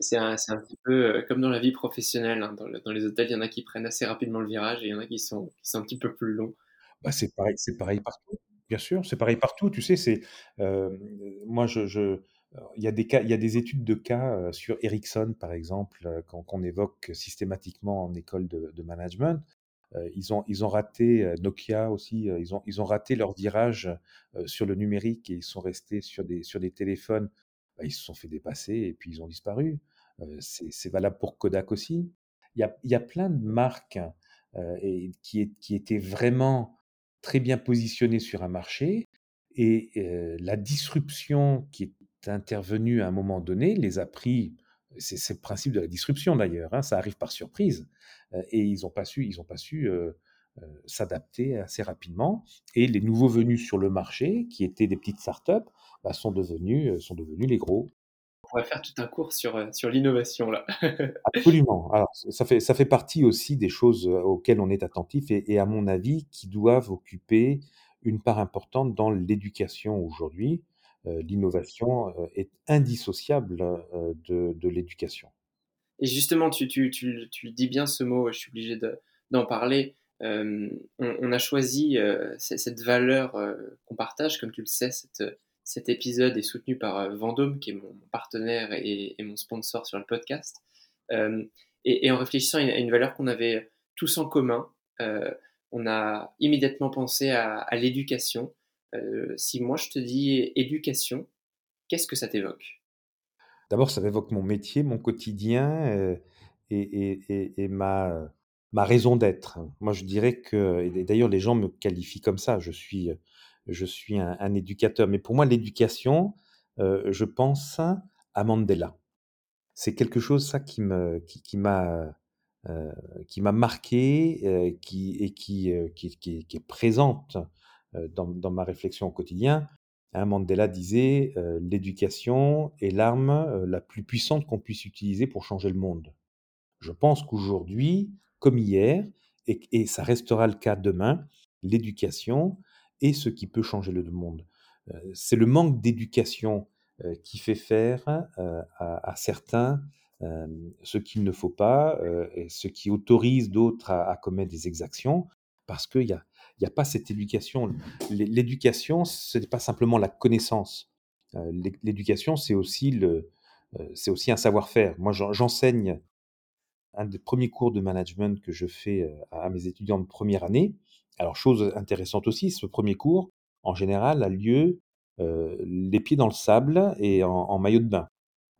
C'est un un petit peu, comme dans la vie professionnelle, hein. Dans le dans les hôtels, il y en a qui prennent assez rapidement le virage et il y en a qui sont qui sont un petit peu plus longs. Bah, c'est pareil pareil partout. Bien sûr, c'est pareil partout. Tu sais, c'est, moi je je il y a des cas il y a des études de cas, heu, sur Ericsson par exemple, heu, qu'on évoque systématiquement en école de management. Heu, ils ont ils ont raté, Nokia aussi, ils ont ils ont raté leur virage, sur le numérique et ils sont restés sur des sur des téléphones. Bah, ils se sont fait dépasser et puis ils ont disparu. C'est valable pour Kodak aussi. Il y a il y a plein de marques, qui é qui étaient vraiment très bien positionnées sur un marché et la disruption qui est intervenue à un moment donné les a pris c'est le principe de la disruption d'ailleurs, hein, ça arrive par surprise, heu et ils ont pas su ils ont pas su, heu heu, s'adapter assez rapidement et les nouveaux venus sur le marché, qui étaient des petites start-up, bah, sont devenus, sont devenus les gros. On pourrait faire tout un cours sur, sur l'innovation là. Absolument. Alors ça fait ça fait partie aussi des choses, auxquelles on est attentif et et à mon avis qui doivent occuper une part importante dans l'éducation aujourd'hui. Heu, l'innovation, heu, est indissociable, heu, de l'éducation. Et justement, tu tu dis bien ce mot, je suis obligé de d'en parler. On a choisi, cette valeur, qu'on partage, comme tu le sais, cet, épisode est soutenu par, Vendôme, qui est mon partenaire et mon sponsor sur le podcast. Et en réfléchissant à une valeur qu'on avait tous en commun, on a immédiatement pensé à l'éducation. Heu, si moi je te dis éducation, qu'est-ce que ça t'évoque? D'abord, ça m'évoque mon métier, mon quotidien, heu et ma, raison d'être. Moi, je dirais que d'ailleurs les gens me qualifient comme ça, je suis, je suis un éducateur. Mais pour moi l'éducation, heu, je pense à Mandela. C'est quelque chose ça qui me qui m'a, qui m'a marqué, qui et qui, qui est présente, dans dans ma réflexion au quotidien. Hein, Mandela disait, heu: «L'éducation est l'arme, heu, la plus puissante qu'on puisse utiliser pour changer le monde». Je pense qu'aujourd'hui, comme hier et ça restera le cas demain, l'éducation est ce qui peut changer le monde. C'est le manque d'éducation, qui fait faire, à certains, ce qu'il ne faut pas, ce qui autorise d'autres à commettre des exactions. Parce qu'il y a il y a pas cette éducation. L'é l'éducation, ce n'est pas simplement la connaissance. L'éc l'éducation, c'est aussi le, c'est aussi un savoir-faire. Moi, j'en j'enseigne un des 1ers cours de management que je fais, heu, à mes étudiants de 1re année. Alors chose intéressante aussi, ce 1er cours, en général, a lieu les pieds dans le sable et en en maillot de bain,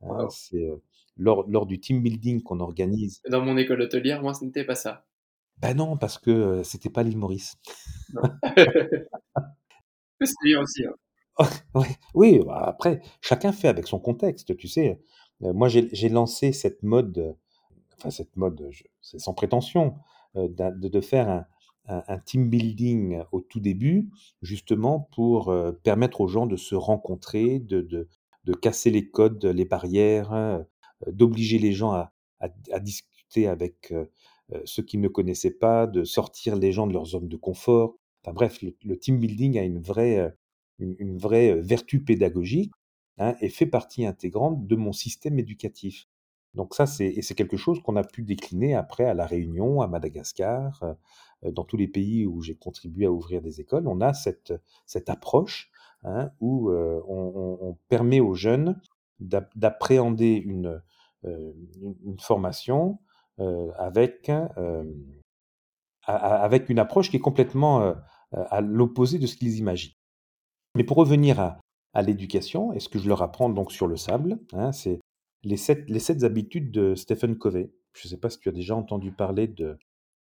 hein. C'est, lors lors du team building qu'on organise Dans mon école hôtelière, moi, ce n'était pas ça. Bah, non, parce que, c'était pas l'île Maurice. C'est bien aussi, hein. Ouais, oui, bah, après, chacun fait avec son contexte, tu sais? Moi, j'ai lancé cette mode, enfin cette mode, c'est sans prétention, de de faire un un un team building au tout début, justement pour, permettre aux gens de se rencontrer, de de de casser les codes, les barrières, heu, d'obliger les gens à à à discuter avec, ceux qu'ils ne connaissaient pas, de sortir les gens de leur zone de confort. Enfin bref, le team building a une vraie, heu, une vraie, heu, vertu pédagogique, hein, et fait partie intégrante de mon système éducatif. Donc ça, c'est c'est quelque chose qu'on a pu décliner après à La Réunion, à Madagascar, dans tous les pays où j'ai contribué à ouvrir des écoles. On a cette, cette approche, hein, où, on permet aux jeunes d'app d'appréhender une, une formation, avec, hem, a a avec une approche qui est complètement, heu, à l'opposé de ce qu'ils imaginent. Mais pour revenir à à l'éducation et ce que je leur apprends donc sur le sable, hein, c'est les 7 les 7 habitudes de Stephen Covey. Je ne sais pas si tu as déjà entendu parler de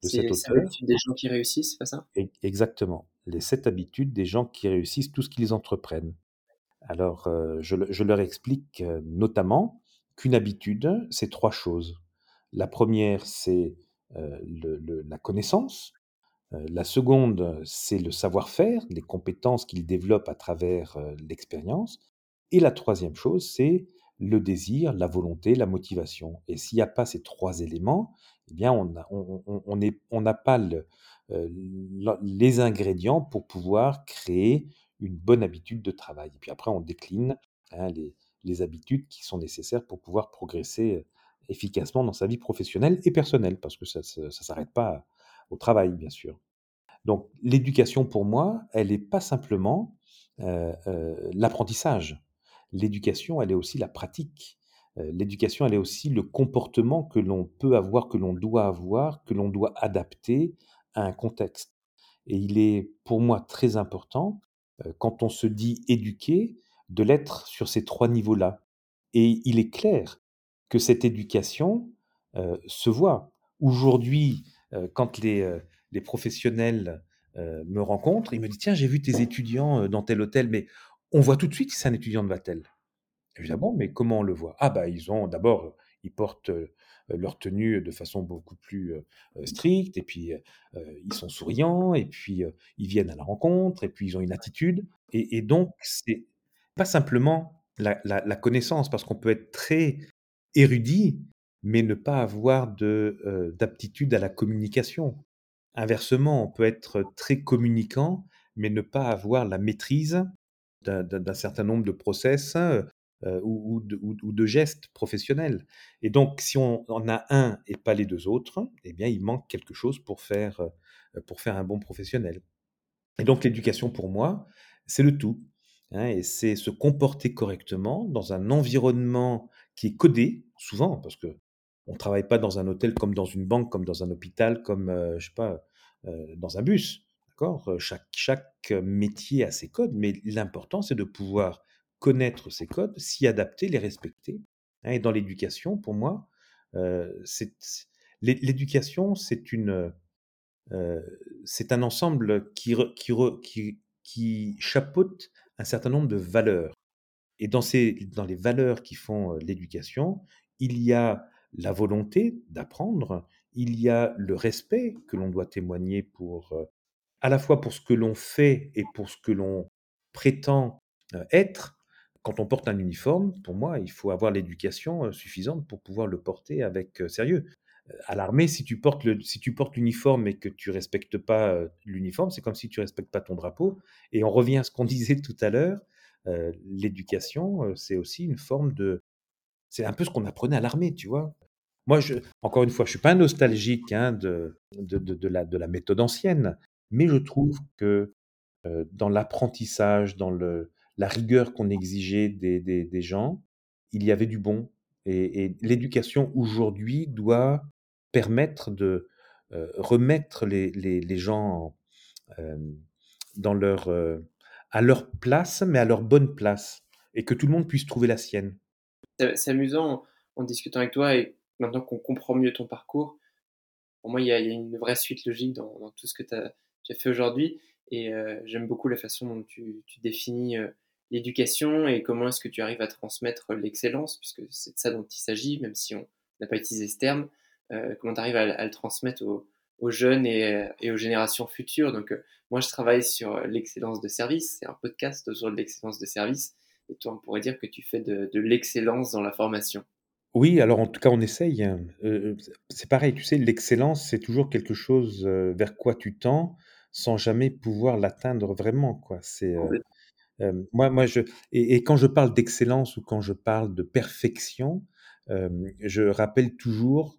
de cet auteur? l'habitude des gens qui réussissent, c'est pas ça? E exactement, les 7 habitudes des gens qui réussissent tout ce qu'ils entreprennent. Alors, je je leur explique, notamment qu'une habitude, c'est 3 choses. La première, c'est, la connaissance. La seconde, c'est le savoir-faire, les compétences qu'ils développent à travers, l'expérience. Et la troisième chose, c'est le désir, la volonté, la motivation. Et s'il y a pas ces 3 éléments, eh bien on n'a pas les ingrédients pour pouvoir créer une bonne habitude de travail. Et puis après on décline, hein, les habitudes qui sont nécessaires pour pouvoir progresser, efficacement dans sa vie professionnelle et personnelle parce que ça ça s'arrête pas au travail, bien sûr. Donc l'éducation pour moi, elle est pas simplement, heu heu, l'apprentissage. L'éducation, elle est aussi la pratique. Heu, l'éducation, elle est aussi le comportement que l'on peut avoir, que l'on doit avoir, que l'on doit adapter à un contexte et il est pour moi très important, quand on se dit éduqué, de l'être sur ces 3 niveaux-là et il est clair que cette éducation, heu, se voit. Aujourd'hui, heu, quand les, les professionnels, me rencontrent, ils me disent: «Tiens, j'ai vu tes étudiants, dans tel hôtel», mais on voit tout de suite que c'est un étudiant de Vatel. Dis: «Ah mais comment on le voit?» «Ah bah, ils ont d'abord, ils portent, leur tenue de façon beaucoup plus, stricte et puis, ils sont souriants et puis, ils viennent à la rencontre et puis ils ont une attitude» et donc c'est pas simplement la connaissance parce qu'on peut être très érudit, mais ne pas avoir heu, d'aptitude à la communication. Inversement, on peut être très communicant, mais ne pas avoir la maîtrise d'un certain nombre de process, heu, ou de gestes professionnels et donc si on en a un et pas les 2 autres, eh bien, il manque quelque chose pour faire, heu, pour faire un bon professionnel et donc l'éducation pour moi, c'est le tout, hein et c'est se comporter correctement dans un environnement qui est codé, souvent parce qu'on travaille pas dans un hôtel comme dans une banque, comme dans un hôpital, comme, heu, je sais pas, heu, dans un bus, d'accord? Heu, chaque chaque métier a ses codes, mais l'important, c'est de pouvoir connaître ces codes, s'y adapter, les respecter, hein et dans l'éducation, pour moi, l'é l'éducation, c'est une, c'est un ensemble qui qui qui qui chapeaute un certain nombre de valeurs et dans ces dans les valeurs qui font, l'éducation, il y a la volonté d'apprendre, il y a le respect que l'on doit témoigner pour, à la fois pour ce que l'on fait et pour ce que l'on prétend, être. Quand on porte un uniforme, pour moi, il faut avoir l'éducation, suffisante pour pouvoir le porter avec, sérieux. À l'armée, si tu portes si l'uniforme et que tu respectes pas, l'uniforme, c'est comme si tu respectes pas ton drapeau et on revient à ce qu'on disait tout à l'heure, l'éducation, c'est aussi une forme de c'est un peu ce qu'on apprenait à l'armée, tu vois? Moi, encore une fois, je suis pas nostalgique, hein, de de la de la méthode ancienne, mais je trouve que, dans l'apprentissage, dans la rigueur qu'on exigeait des gens, il y avait du bon et l'éducation aujourd'hui doit permettre de, remettre les gens, dans leur, à leur place, mais à leur bonne place et que tout le monde puisse trouver la sienne. C'est amusant en discutant avec toi et maintenant qu'on comprend mieux ton parcours, pour moi, il y a, une vraie suite logique dans, tout ce que tu as, fait aujourd'hui. Et euh, j'aime beaucoup la façon dont tu, définis euh, l'éducation et comment est-ce que tu arrives à transmettre l'excellence, puisque c'est de ça dont il s'agit, même si on n'a pas utilisé ce terme. Euh, comment tu arrives à, le transmettre aux, jeunes et, aux générations futures. Donc, moi, je travaille sur l'excellence de service. C'est un podcast autour de l'excellence de service. Et toi, on pourrait dire que tu fais de l'excellence dans la formation. Oui, alors en tout cas, on essaye, hein. c'est pareil, tu sais, l'excellence, c'est toujours quelque chose, vers quoi tu tends, sans jamais pouvoir l'atteindre vraiment, quoi. C'est, moi moi je et quand je parle d'excellence ou quand je parle de perfection, je rappelle toujours,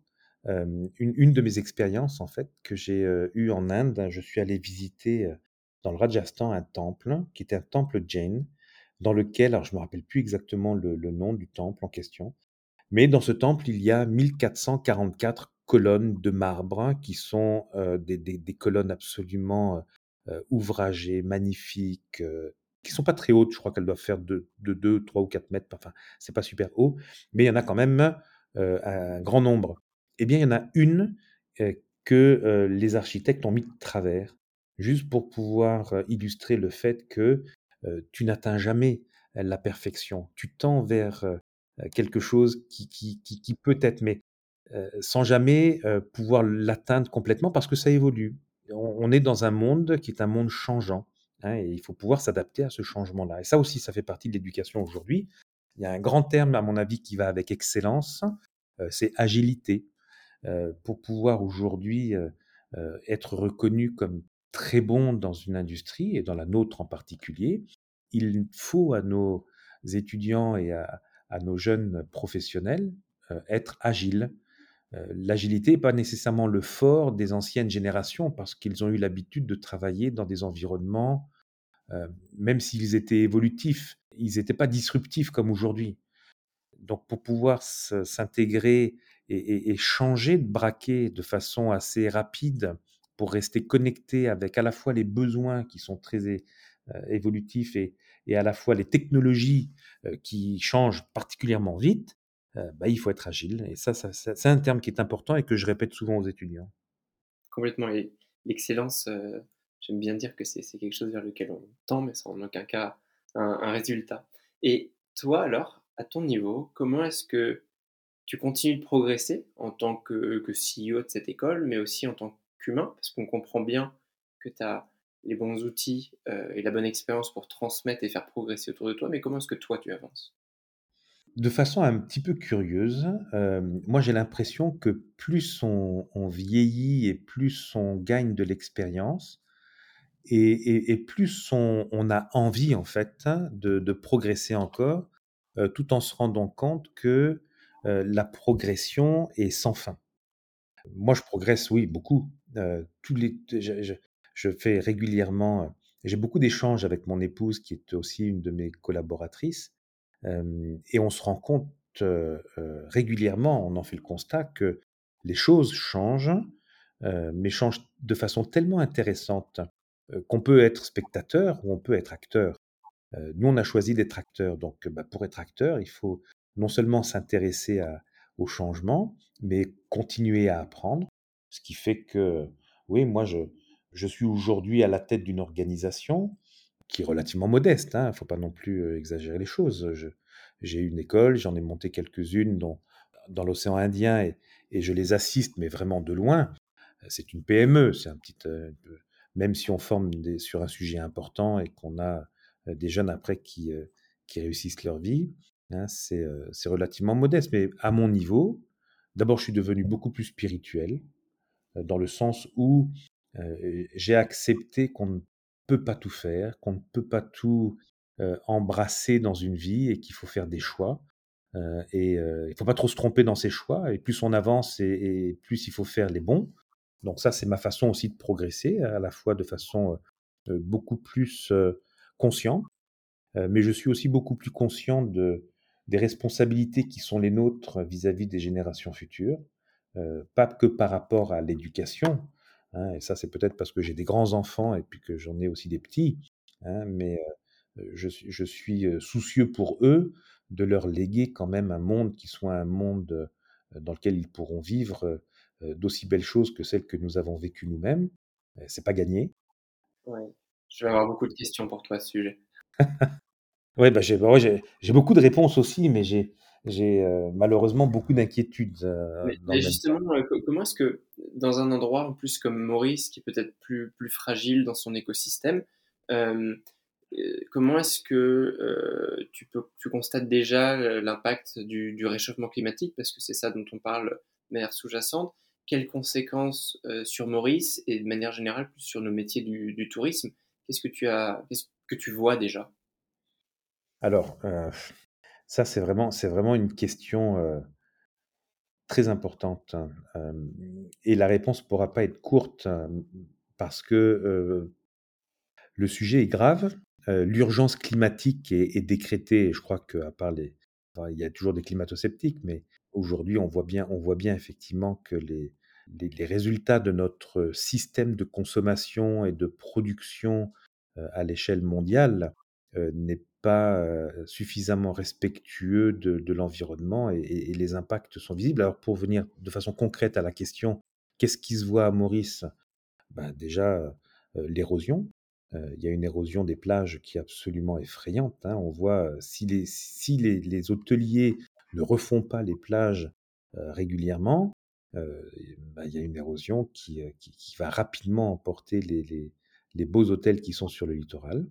une de mes expériences, en fait, que j'ai, eues en Inde. Je suis allé visiter, dans le Rajasthan, un temple qui était un temple jain, dans lequel alors je me rappelle plus exactement le nom du temple en question. Mais dans ce temple, il y a 1444 colonnes de marbre qui sont des, colonnes absolument ouvragées, magnifiques, euh, qui sont pas très hautes. Je crois qu'elles doivent faire de, de 2, 3 ou 4 mètres. Enfin, c'est pas super haut, mais il y en a quand même un grand nombre. Eh bien, il y en a une que les architectes ont mis de travers, juste pour pouvoir illustrer le fait que tu n'atteins jamais la perfection. Tu tends vers euh, quelque chose qui, peut être, mais euh, sans jamais euh, pouvoir l'atteindre complètement parce que ça évolue. On, est dans un monde qui est un monde changeant. Hein, et il faut pouvoir s'adapter à ce changement-là. Et ça aussi, ça fait partie de l'éducation aujourd'hui. Il y a un grand terme, à mon avis, qui va avec excellence, c'est agilité. Pour pouvoir aujourd'hui être reconnu comme très bon dans une industrie, et dans la nôtre en particulier, il faut à nos étudiants et à, nos jeunes professionnels euh, être agiles. Euh, l'agilité n'est pas nécessairement le fort des anciennes générations parce qu'ils ont eu l'habitude de travailler dans des environnements, euh, même s'ils étaient évolutifs, ils n'étaient pas disruptifs comme aujourd'hui. Donc pour pouvoir s'intégrer et, changer de braquet de façon assez rapide pour rester connecté avec à la fois les besoins qui sont très évolutifs et, et à la fois les technologies euh, qui changent particulièrement vite, euh, bah, il faut être agile. Et ça, c'est un terme qui est important et que je répète souvent aux étudiants. Complètement. Et l'excellence, euh, j'aime bien dire que c'est quelque chose vers lequel on tend, mais sans en aucun cas un, résultat. Et toi, alors, à ton niveau, comment est-ce que tu continues de progresser en tant que, CEO de cette école, mais aussi en tant qu'humain Parce qu'on comprend bien que tu as les bons outils euh, et la bonne expérience pour transmettre et faire progresser autour de toi, mais comment est-ce que toi tu avances? De façon un petit peu curieuse, euh, moi j'ai l'impression que plus on, vieillit et plus on gagne de l'expérience, et, plus on, a envie en fait de, progresser encore, euh, tout en se rendant compte que la progression est sans fin. Moi, je progresse, oui, beaucoup. tous les, je fais régulièrement, euh, j'ai beaucoup d'échanges avec mon épouse qui est aussi une de mes collaboratrices, et on se rend compte régulièrement, on en fait le constat que les choses changent, mais changent de façon tellement intéressante qu'on peut être spectateur ou on peut être acteur. nous, on a choisi d'être acteur, donc bah, pour être acteur, il faut non seulement s'intéresser au changement, mais continuer à apprendre, ce qui fait que, oui, moi, je, je suis aujourd'hui à la tête d'une organisation qui est relativement modeste, il hein, ne faut pas non plus exagérer les choses. J'ai une école, j'en ai monté quelques-unes dans, l'océan Indien et, et, je les assiste, mais vraiment de loin. C'est une PME, c'est un petit, même si on forme sur un sujet important et qu'on a des jeunes après qui, qui réussissent leur vie, hein, c'est relativement modeste. Mais à mon niveau, d'abord, je suis devenu beaucoup plus spirituel, dans le sens où euh, j'ai accepté qu'on ne peut pas tout faire, qu'on ne peut pas tout euh, embrasser dans une vie et qu'il faut faire des choix. Euh, et il ne faut pas trop se tromper dans ses choix. Et plus on avance, et, plus il faut faire les bons. Donc ça, c'est ma façon aussi de progresser, à la fois de façon beaucoup plus consciente, mais je suis aussi beaucoup plus conscient de, des responsabilités qui sont les nôtres vis-à-vis -vis des générations futures, pas que par rapport à l'éducation, Hein, et ça, c'est peut-être parce que j'ai des grands enfants et puis que j'en ai aussi des petits. Hein, mais je suis je suis, soucieux pour eux de leur léguer quand même un monde qui soit un monde, dans lequel ils pourront vivre, d'aussi belles choses que celles que nous avons vécues nous-mêmes. c'est pas gagné. Ouais. Je vais avoir beaucoup de questions pour toi à ce sujet. Ouais, bah, j'ai bah, j'ai j'ai beaucoup de réponses aussi, mais j'ai j'ai, heu, malheureusement beaucoup d'inquiétudes, heu, Mais justement, co comment est-ce que dans un endroit en plus comme Maurice, qui est peut-être plus plus fragile dans son écosystème, hem, heu, comment est-ce que, tu peux tu constates déjà, l'impact du du réchauffement climatique? Parce que c'est ça dont on parle de manière sous-jacente. Quelles conséquences, sur Maurice et de manière générale plus sur nos métiers du du tourisme? Qu'est-ce que tu as qu'est-ce que tu vois déjà? Alors, heu, ça c'est vraiment c'est vraiment une question, heu, très importante, hem et la réponse pourra pas être courte, parce que, heu, le sujet est grave. L'urgence climatique est décrétée je crois qu'à part les il y a toujours des climato-sceptiques, mais aujourd'hui on voit bien on voit bien effectivement que les les les résultats de notre système de consommation et de production, à l'échelle mondiale, n'est pas, suffisamment respectueux de l'environnement et les impacts sont visibles. Alors pour venir de façon concrète à la question: «Qu'est-ce qui se voit à Maurice?» Ben, déjà, l'érosion. Il y a une érosion des plages qui est absolument effrayante, hein. On voit, si les si les hôteliers ne refont pas les plages, régulièrement, bah, il y a une érosion qui, qui va rapidement emporter les les beaux hôtels qui sont sur le littoral.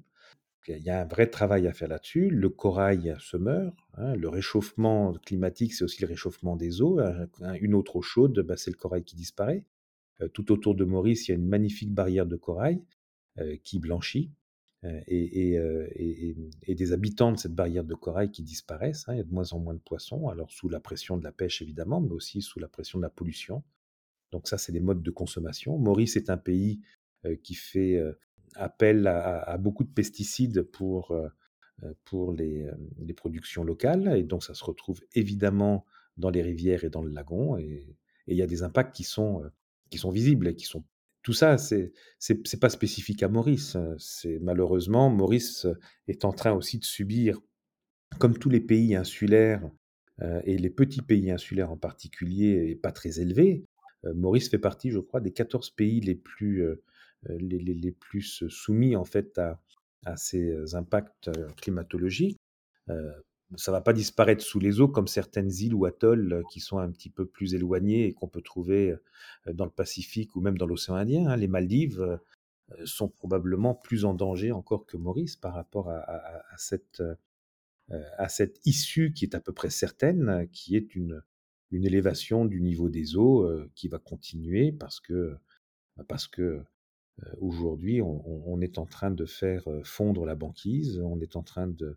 Il y a un vrai travail à faire là-dessus. Le corail se meurt, hein. Le réchauffement climatique, c'est aussi le réchauffement des eaux. Heu, une eau trop chaude, bah, c'est le corail qui disparaît. Heu, tout autour de Maurice, il y a une magnifique barrière de corail, heu, qui blanchit, heu et des habitants de cette barrière de corail qui disparaissent, hein. Il y a de moins en moins de poissons, alors sous la pression de la pêche évidemment, mais aussi sous la pression de la pollution. Donc ça, c'est des modes de consommation. Maurice est un pays, qui fait, appel à beaucoup de pesticides pour, heu heu, pour les, hem, les productions locales et donc ça se retrouve évidemment dans les rivières et dans le lagon et il y a des impacts qui sont, qui sont visibles qui sont tout ça, c'est c'est pas spécifique à Maurice, c'est malheureusement Maurice, est en train aussi de subir, comme tous les pays insulaires, et les petits pays insulaires en particulier et pas très élevés, Maurice fait partie, je crois, des 14 pays les plus, les les plus soumis en fait à ces impacts, heu, climatologiques. Heu, ça va pas disparaître sous les eaux comme certaines îles ou atolls qui sont un petit peu plus éloignés et qu'on peut trouver, dans le Pacifique ou même dans l'océan Indien, hein. Les Maldives, sont probablement plus en danger encore que Maurice par rapport à cette, issue qui est à peu près certaine, qui est une une élévation du niveau des eaux, qui va continuer parce que, parce que, aujourd'hui on est en train de faire, heu, fondre la banquise, on est en train de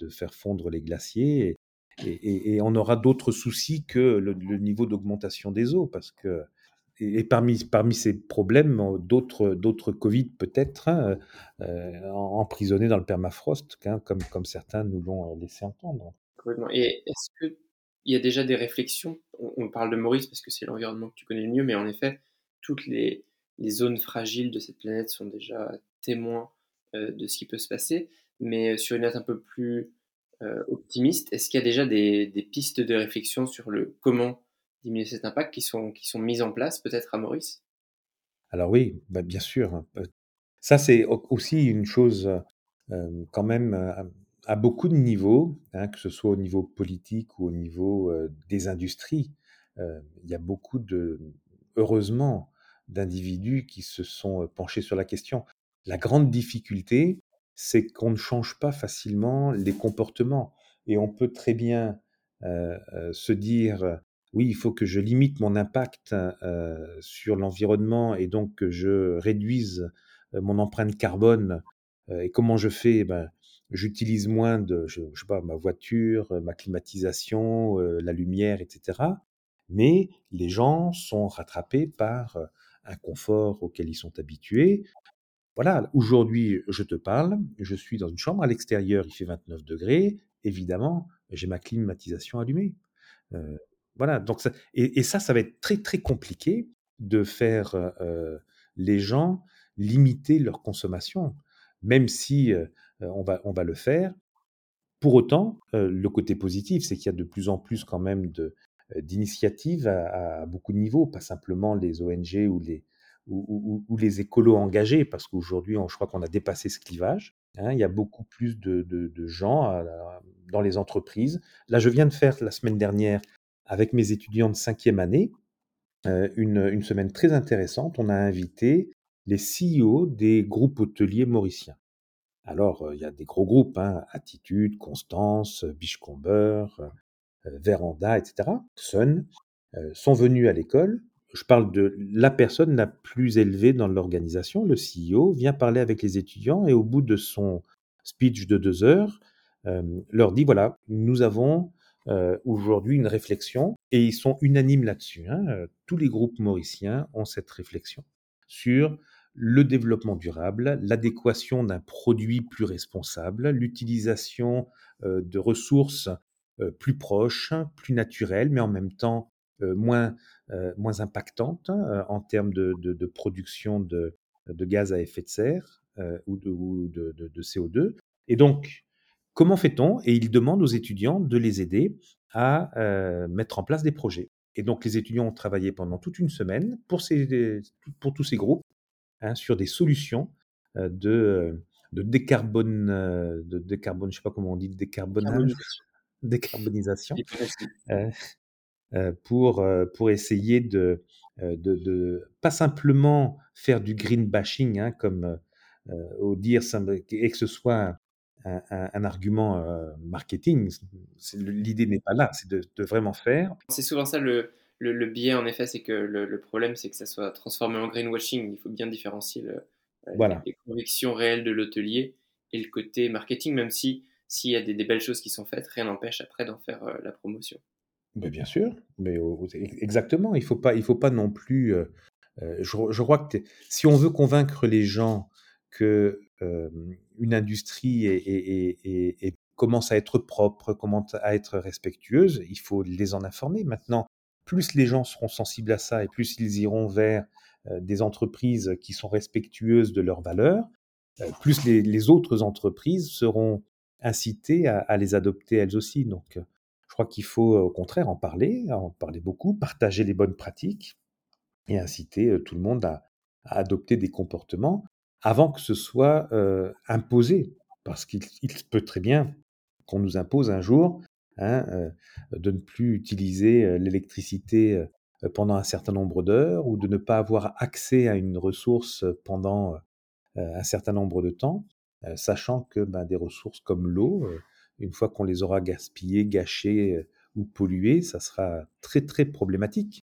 de faire fondre les glaciers et on aura d'autres soucis que le niveau d'augmentation des eaux parce que et parmi parmi ces problèmes, d'autres d'autres covid peut-être, hein, emprisonnés dans le permafrost, comme comme certains nous l'ont laissé entendre. Et est-ce qu'il y a déjà des réflexions? On on parle de Maurice parce que c'est l'environnement que tu connais le mieux, mais en effet, toutes les les zones fragiles de cette planète sont déjà témoins, heu, de ce qui peut se passer. Mais sur une note un peu plus, heu, optimiste, est-ce qu'il y a déjà des pistes de réflexion sur le comment diminuer cet impact qui sont qui sont mises en place peut-être à Maurice? Alors oui, bah, bien sûr, ça c'est au aussi une chose, quand même, à beaucoup de niveaux, hein, que ce soit au niveau politique ou au niveau, des industries. Il y a beaucoup de heureusement, d'individus qui se sont, penchés sur la question. La grande difficulté, c'est qu'on ne change pas facilement les comportements et on peut très bien, se dire: «Oui, il faut que je limite mon impact, sur l'environnement et donc que je réduise, mon empreinte carbone». Et comment je fais? Ben, j'utilise moins de je sais pas, ma voiture, ma climatisation, la lumière et cetera. Mais les gens sont rattrapés par, un confort auquel ils sont habitués. Voilà, aujourd'hui, je te parle, je suis dans une chambre, à l'extérieur, il fait 29°, évidemment, j'ai ma climatisation allumée. Heu, voilà, donc ça et ça, ça va être très, très compliqué de faire, heu heu, les gens limiter leur consommation. Même si, on va on va le faire. Pour autant, le côté positif, c'est qu'il y a de plus en plus quand même de d'initiatives à beaucoup de niveaux, pas simplement les ONG ou les ou les écolos engagés, parce qu'aujourd'hui, je crois qu'on a dépassé ce clivage, hein. Il y a beaucoup plus de de gens, dans les entreprises. Là, je viens de faire la semaine dernière, avec mes étudiants de 5e année, heu, une, une semaine très intéressante. On a invité les CEO des groupes hôteliers mauriciens. Alors, il y a des gros groupes, hein, Attitude, Constance, Bischomber, heu, Véranda et cetera, Sun, heu, sont venus à l'école. Je parle de la personne la plus élevée dans l'organisation, le CEO, vient parler avec les étudiants et au bout de son speech de 2 heures, hem, leur dit: «Voilà, nous avons, aujourd'hui une réflexion» et ils sont unanimes là-dessus, hein, tous les groupes mauriciens ont cette réflexion sur le développement durable, l'adéquation d'un produit plus responsable, l'utilisation, de ressources, plus proches, plus naturelles, mais en même temps, heu, moins, heu, moins impactantes, heu, en termes de de production de de gaz à effet de serre, ou de ou de de de CO2 et donc comment fait-on? Et ils demandent aux étudiants de les aider à, mettre en place des projets et donc les étudiants ont travaillé pendant toute une semaine pour ces pour tous ces groupes, hein, sur des solutions, de, de de je sais pas comment on dit? Décarbonage? Décarbonisation. Heu heu, pour, heu, pour essayer de, de de pas simplement faire du green bashing, hein, comme, ou dire et que ce soit un un un argument, marketing. L'idée n'est pas là, c'est de de vraiment faire C'est souvent ça le le le biais en effet, c'est que le le problème, c'est que ça soit transformé en greenwashing. Il faut bien différencier le, Voilà. les convictions réelles de l'hôtelier et le côté marketing, même si s'il y a des belles choses qui sont faites, rien n'empêche après d'en faire, heu, la promotion. Bien sûr, mais exactement, il faut faut pas non plus, heu heu, je crois que si on veut convaincre les gens que, une industrie commence à être propre, commence à être respectueuse, il faut les en informer. Maintenant, plus les gens seront sensibles à ça et plus ils iront vers, des entreprises qui sont respectueuses de leurs valeurs, plus les autres entreprises seront incitées à les adopter elles aussi. Donc, heu, je crois qu'il faut au contraire en parler, en parler beaucoup, partager les bonnes pratiques et inciter, heu, tout le monde à adopter des comportements avant que ce soit, imposé. Parce qu'il peut très bien qu'on nous impose un jour, hein, de ne plus utiliser, l'électricité, pendant un certain nombre d'heures ou de ne pas avoir accès à une ressource pendant, un certain nombre de temps, sachant que, ben, des ressources comme l'eau, heu, une fois qu'on les aura gaspillées, gâchées, heu, ou polluées, ça sera très, très problématique.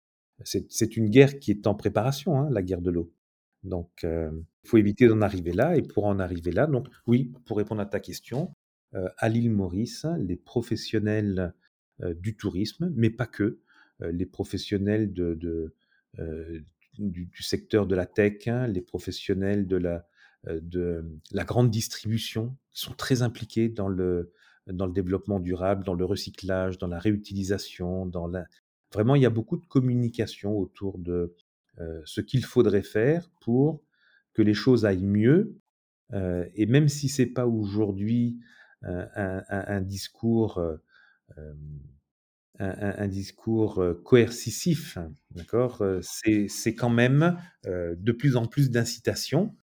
C'est une guerre qui est en préparation, hein, la guerre de l'eau. Donc, il faut éviter d'en arriver là et pour en arriver là, donc oui, pour répondre à ta question, à l'île Maurice, les professionnels, du tourisme, mais pas que, les professionnels du secteur de la tech, hein, les professionnels de la, de la grande distribution sont très impliqués dans le dans le développement durable, dans le recyclage, dans la réutilisation, vraiment, il y a beaucoup de communication autour de, heu, ce qu'il faudrait faire pour que les choses aillent mieux, heu et même si c'est pas aujourd'hui, un discours, un discours, coercitif, d'accord? Heu, c'est quand même, de plus en plus d'incitation, hem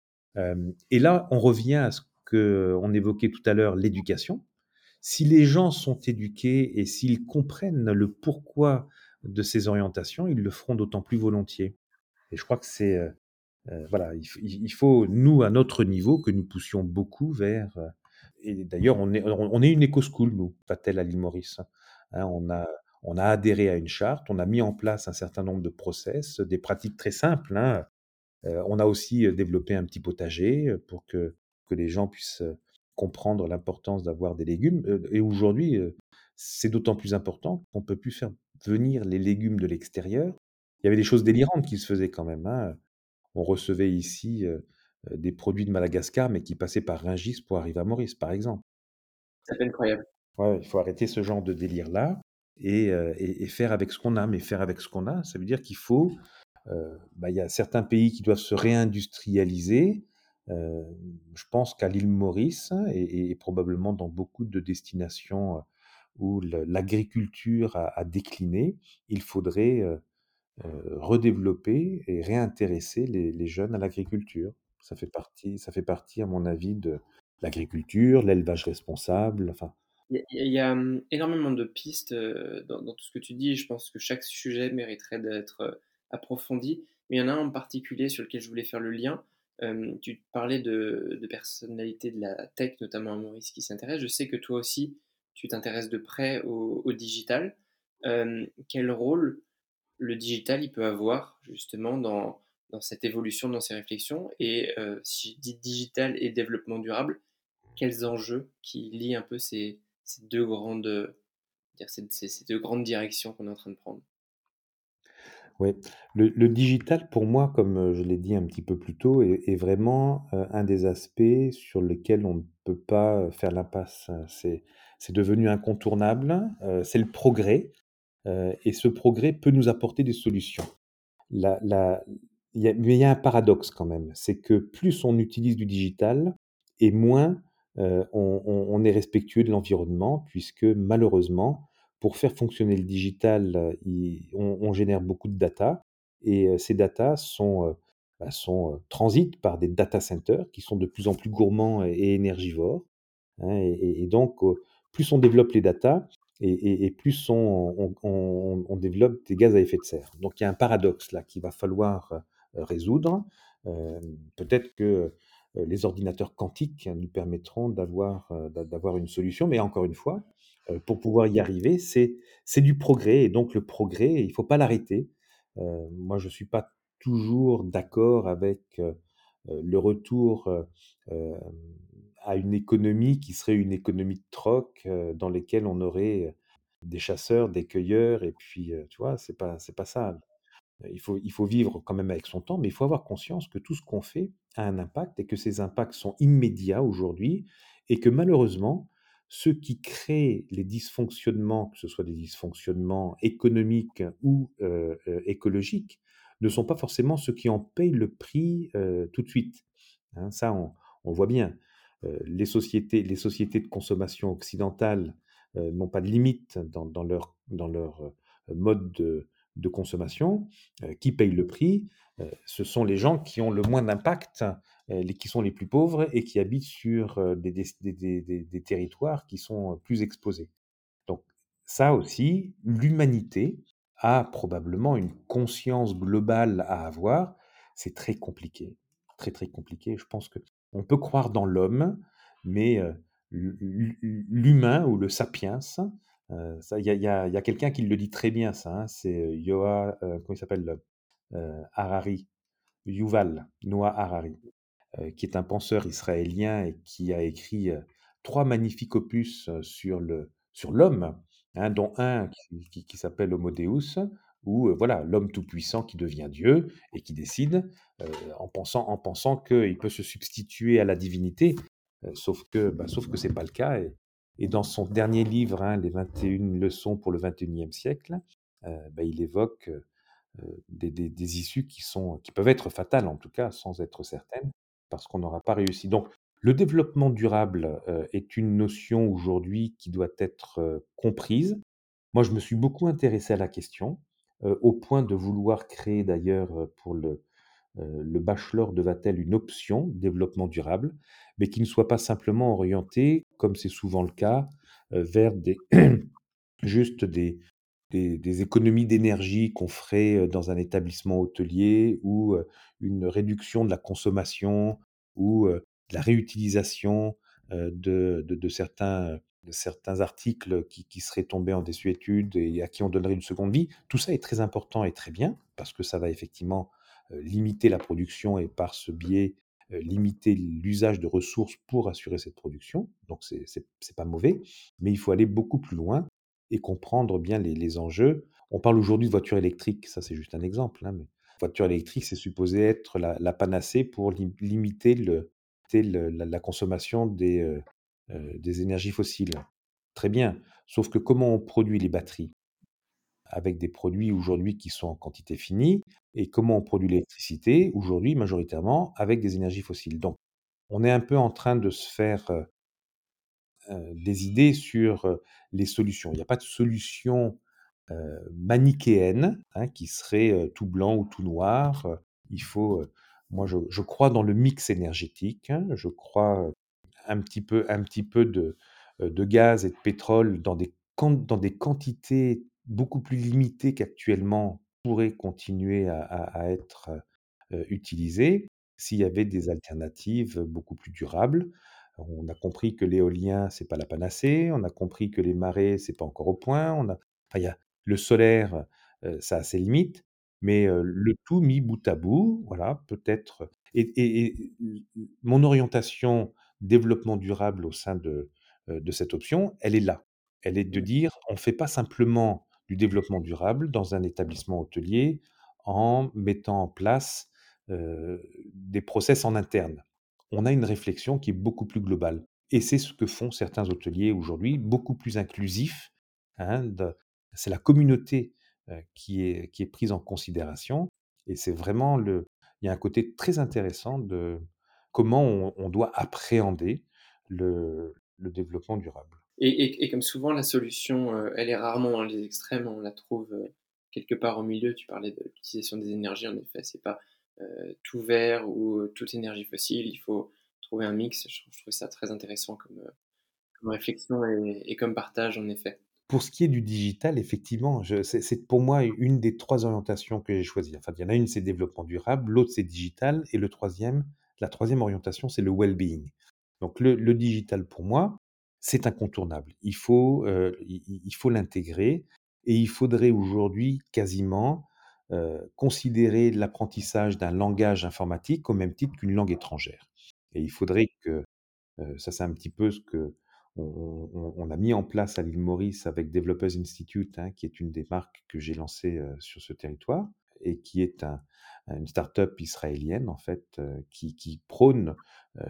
et là, on revient à ce qu'on évoquait tout à l'heure, l'éducation. Si les gens sont éduqués et s'ils comprennent le pourquoi de ces orientations, ils le feront d'autant plus volontiers et je crois que c'est, heu heu, voilà, il faut, nous, à notre niveau, que nous poussions beaucoup vers, et d'ailleurs, on est on est une éco-school, nous, Patel à l'île Maurice, hein. On a on a adhéré à une charte, on a mis en place un certain nombre de process, des pratiques très simples, hein. Heu, on a aussi, développé un petit potager, pour que que les gens puissent, comprendre l'importance d'avoir des légumes, et aujourd'hui, c'est d'autant plus important qu'on peut plus faire venir les légumes de l'extérieur. Il y avait des choses délirantes qui se faisaient quand même, hein, on recevait ici, des produits de Madagascar, mais qui passaient par Rungis pour arriver à Maurice, par exemple. C'est incroyable. Ouais, il faut arrêter ce genre de délire-là et et et faire avec ce qu'on a. Mais faire avec ce qu'on a, ça veut dire qu'il faut, bah, il y a certains pays qui doivent se réindustrialiser, Heu, je pense qu'à l'île Maurice et probablement dans beaucoup de destinations, heu, où l'agriculture a décliné, il faudrait, redévelopper et réintéresser les jeunes à l'agriculture. Ça fait partie ça fait partie à mon avis de l'agriculture, l'élevage responsable, enfin Il y a mmh, énormément de pistes, dans tout ce que tu dis je pense que chaque sujet mériterait d'être, heu, approfondi. Mais il y en a un en particulier sur lequel je voulais faire le lien. Hem, tu parlais de de personnalités de la tech, notamment à Maurice, qui s'intéressent. Je sais que toi aussi, tu t'intéresses de près au digital. Hem, quel rôle le digital, il peut avoir justement dans cette évolution, dans ces réflexions? Et heu, si je dis digital et développement durable, quels enjeux qui lient un peu ces 2 grandes, ces ces 2 grandes directions qu'on est en train de prendre? Ouais, le digital pour moi, comme, heu, je l'ai dit un petit peu plus tôt, est vraiment, heu, un des aspects sur lesquels on ne peut pas, heu, faire l'impasse. C'est c'est devenu incontournable, c'est le progrès, et ce progrès peut nous apporter des solutions. Y a mais il y a un paradoxe quand même, c'est que plus on utilise du digital et moins, on est respectueux de l'environnement puisque malheureusement, pour faire fonctionner le digital, il on génère beaucoup de data et heu, ces data sont, heu, bah, transitent par des data centers qui sont de plus en plus gourmands et énergivores, hein et donc, plus on développe les data et plus on développe des gaz à effet de serre. Donc il y a un paradoxe là qu'il va falloir, résoudre. Peut-être que, les ordinateurs quantiques nous permettront d'avoir une solution, mais encore une fois, heu, pour pouvoir y arriver, c'est du progrès et donc le progrès, il faut pas l'arrêter. Heu, moi je suis pas toujours d'accord avec, heu, le retour, à une économie qui serait une économie de troc, dans lesquelles on aurait, des chasseurs, des cueilleurs et puis, tu vois? C'est pas c'est pas ça. Il faut il faut vivre quand même avec son temps, mais il faut avoir conscience que tout ce qu'on fait a un impact et que ces impacts sont immédiats aujourd'hui et que malheureusement, ceux qui créent les dysfonctionnements, que ce soit des dysfonctionnements économiques ou, heu heu, écologiques, ne sont pas forcément ceux qui en payent le prix, heu, tout de suite. Hein, ça on voit bien. Les sociétés les sociétés de consommation occidentales, n'ont pas de limite dans leur mode de consommation. Qui paye le prix? Ce sont les gens qui ont le moins d'impact, les qui sont les plus pauvres et qui habitent sur, heu, des territoires qui sont, heu, plus exposés. Donc ça aussi, l'humanité a probablement une conscience globale à avoir. C'est très compliqué, très, très compliqué. Je pense qu'on peut croire dans l'homme, mais l'humain ou le sapiens, il y a quelqu'un qui le dit très bien ça, hein, c'est, Yoa comment il s'appelle? Heu, Harari, Yuval Noah Harari, qui est un penseur israélien et qui a écrit, heu, 3 magnifiques opus, heu, sur le sur l'homme, hein, dont un qui qui qui s'appelle Homo Deus, où, voilà, l'homme tout-puissant qui devient Dieu et qui décide, en pensant en pensant qu'il peut se substituer à la divinité, sauf que, bah, sauf que c'est pas le cas et et dans son dernier livre, hein, Les 21 leçons pour le 21e siècle, bah, il évoque, des des des issues qui sont qui peuvent être fatales en tout cas, sans être certaines, parce qu'on n'aura pas réussi. Donc le développement durable, heu, est une notion aujourd'hui qui doit être, heu, comprise. Moi, je me suis beaucoup intéressé à la question, heu, au point de vouloir créer d'ailleurs, pour le, le bachelor de Vatel, une option développement durable, mais qui ne soit pas simplement orientée, comme c'est souvent le cas, vers des juste des des économies d'énergie qu'on ferait, dans un établissement hôtelier ou, une réduction de la consommation ou, de la réutilisation, de certains, articles qui qui seraient tombés en désuétude et à qui on donnerait une seconde vie. Tout ça est très important et très bien parce que ça va effectivement, limiter la production et par ce biais, limiter l'usage de ressources pour assurer cette production. Donc c'est c'est pas mauvais, mais il faut aller beaucoup plus loin et comprendre bien les enjeux. On parle aujourd'hui de voitures électriques, ça c'est juste un exemple, hein, voiture électrique, c'est supposé être la panacée pour lim limiter la consommation des, heu heu, des énergies fossiles. Très bien, sauf que comment on produit les batteries? Avec des produits aujourd'hui qui sont en quantité finie et comment on produit l'électricité? Aujourd'hui, majoritairement avec des énergies fossiles. Donc on est un peu en train de se faire, heu, des idées sur, heu, les solutions. Il y a pas de solution, heu, manichéenne, hein, qui serait, tout blanc ou tout noir, il faut, moi je crois dans le mix énergétique, hein, je crois, un petit peu un petit peu de, gaz et de pétrole dans des dans des quantités beaucoup plus limitées qu'actuellement pourraient continuer à être, utilisées, s'il y avait des alternatives beaucoup plus durables. On a compris que l'éolien, c'est pas la panacée, on a compris que les marées, c'est pas encore au point, on a enfin y a le solaire, heu, ça a ses limites, mais heu, le tout mis bout à bout, voilà, peut-être et et mon orientation développement durable au sein de, heu, de cette option, elle est là. Elle est de dire: «On fait pas simplement du développement durable dans un établissement hôtelier en mettant en place, des process en interne». On a une réflexion qui est beaucoup plus globale et c'est ce que font certains hôteliers aujourd'hui, beaucoup plus inclusifs, hein, c'est la communauté, heu, qui est prise en considération et c'est vraiment le il y a un côté très intéressant de comment on doit appréhender le développement durable. Et et comme souvent la solution, heu, elle est rarement dans les extrêmes, on la trouve, heu, quelque part au milieu. Tu parlais de l'utilisation des énergies, en effet, c'est pas, tout vert ou, heu, toute énergie fossile, il faut trouver un mix. Je je trouve ça très intéressant comme, comme réflexion et comme partage, en effet. Pour ce qui est du digital, effectivement, c'est pour moi une des 3 orientations que j'ai choisies. Enfin, il y en a une, c'est développement durable, l'autre, c'est digital et le 3e la 3e orientation, c'est le well-being. Donc le digital pour moi, c'est incontournable. Il faut, il faut l'intégrer et il faudrait aujourd'hui quasiment, heu, considérer l'apprentissage d'un langage informatique au même titre qu'une langue étrangère. Et il faudrait que, heu, ça c'est un petit peu ce qu'on on a mis en place à l'île Maurice avec Developers Institute, hein, qui est une des marques que j'ai lancées, heu, sur ce territoire et qui est un une start-up israélienne en fait, qui prône,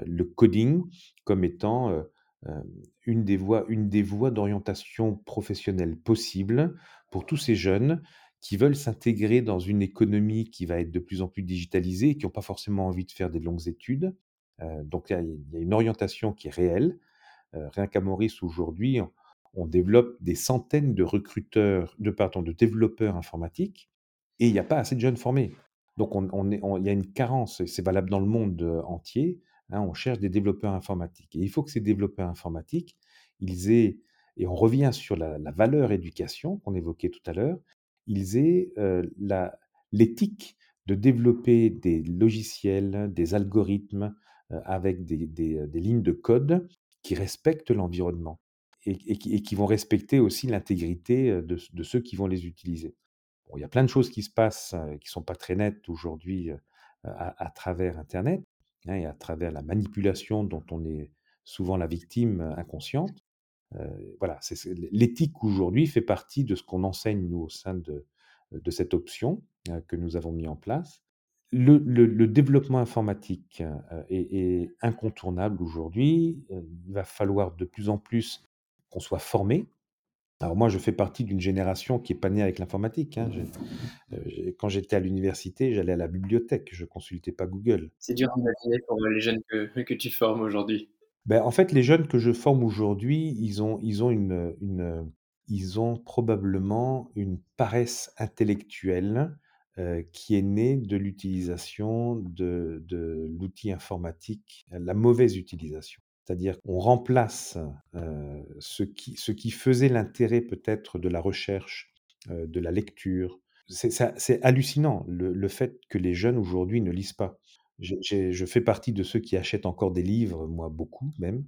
le coding comme étant, une des voies voies d'orientation professionnelle possibles pour tous ces jeunes qui veulent s'intégrer dans une économie qui va être de plus en plus digitalisée et qui ont pas forcément envie de faire des longues études. Heu, donc il y a il une orientation qui est réelle. Heu, rien qu'à Maurice aujourd'hui, on développe des centaines de recruteurs de pardon, de développeurs informatiques et il y a pas assez de jeunes formés. Donc on on on il y a une carence c'est valable dans le monde, heu, entier, hein, on cherche des développeurs informatiques et il faut que ces développeurs informatiques, ils aient et on revient sur la valeur éducation qu'on évoquait tout à l'heure, ils aient, heu, la l'éthique de développer des logiciels, des algorithmes, heu, avec des heu, des lignes de code qui respectent l'environnement et qui vont respecter aussi l'intégrité, de ceux qui vont les utiliser. Bon, il y a plein de choses qui se passent, qui sont pas très nettes aujourd'hui, à travers internet, hein et à travers la manipulation dont on est souvent la victime, inconsciente. Heu, voilà, l'éthique aujourd'hui fait partie de ce qu'on enseigne nous au sein de de cette option, heu, que nous avons mis en place. Le développement informatique, est incontournable aujourd'hui, il va falloir de plus en plus qu'on soit formés. Alors moi, je fais partie d'une génération qui est pas née avec l'informatique, hein. Quand j'étais à l'université, j'allais à la bibliothèque, je consultais pas Google. C'est dur à imaginer pour, les jeunes que tu formes aujourd'hui. Bah, en fait, les jeunes que je forme aujourd'hui, ils ont ils ont une, ils ont probablement une paresse intellectuelle, qui est née de l'utilisation de de l'outil informatique, la mauvaise utilisation. C'est-à-dire qu'on remplace, ce qui ce qui faisait l'intérêt peut-être de la recherche, de la lecture. C'est hallucinant le le fait que les jeunes aujourd'hui ne lisent pas. Je fais partie de ceux qui achètent encore des livres, moi beaucoup même,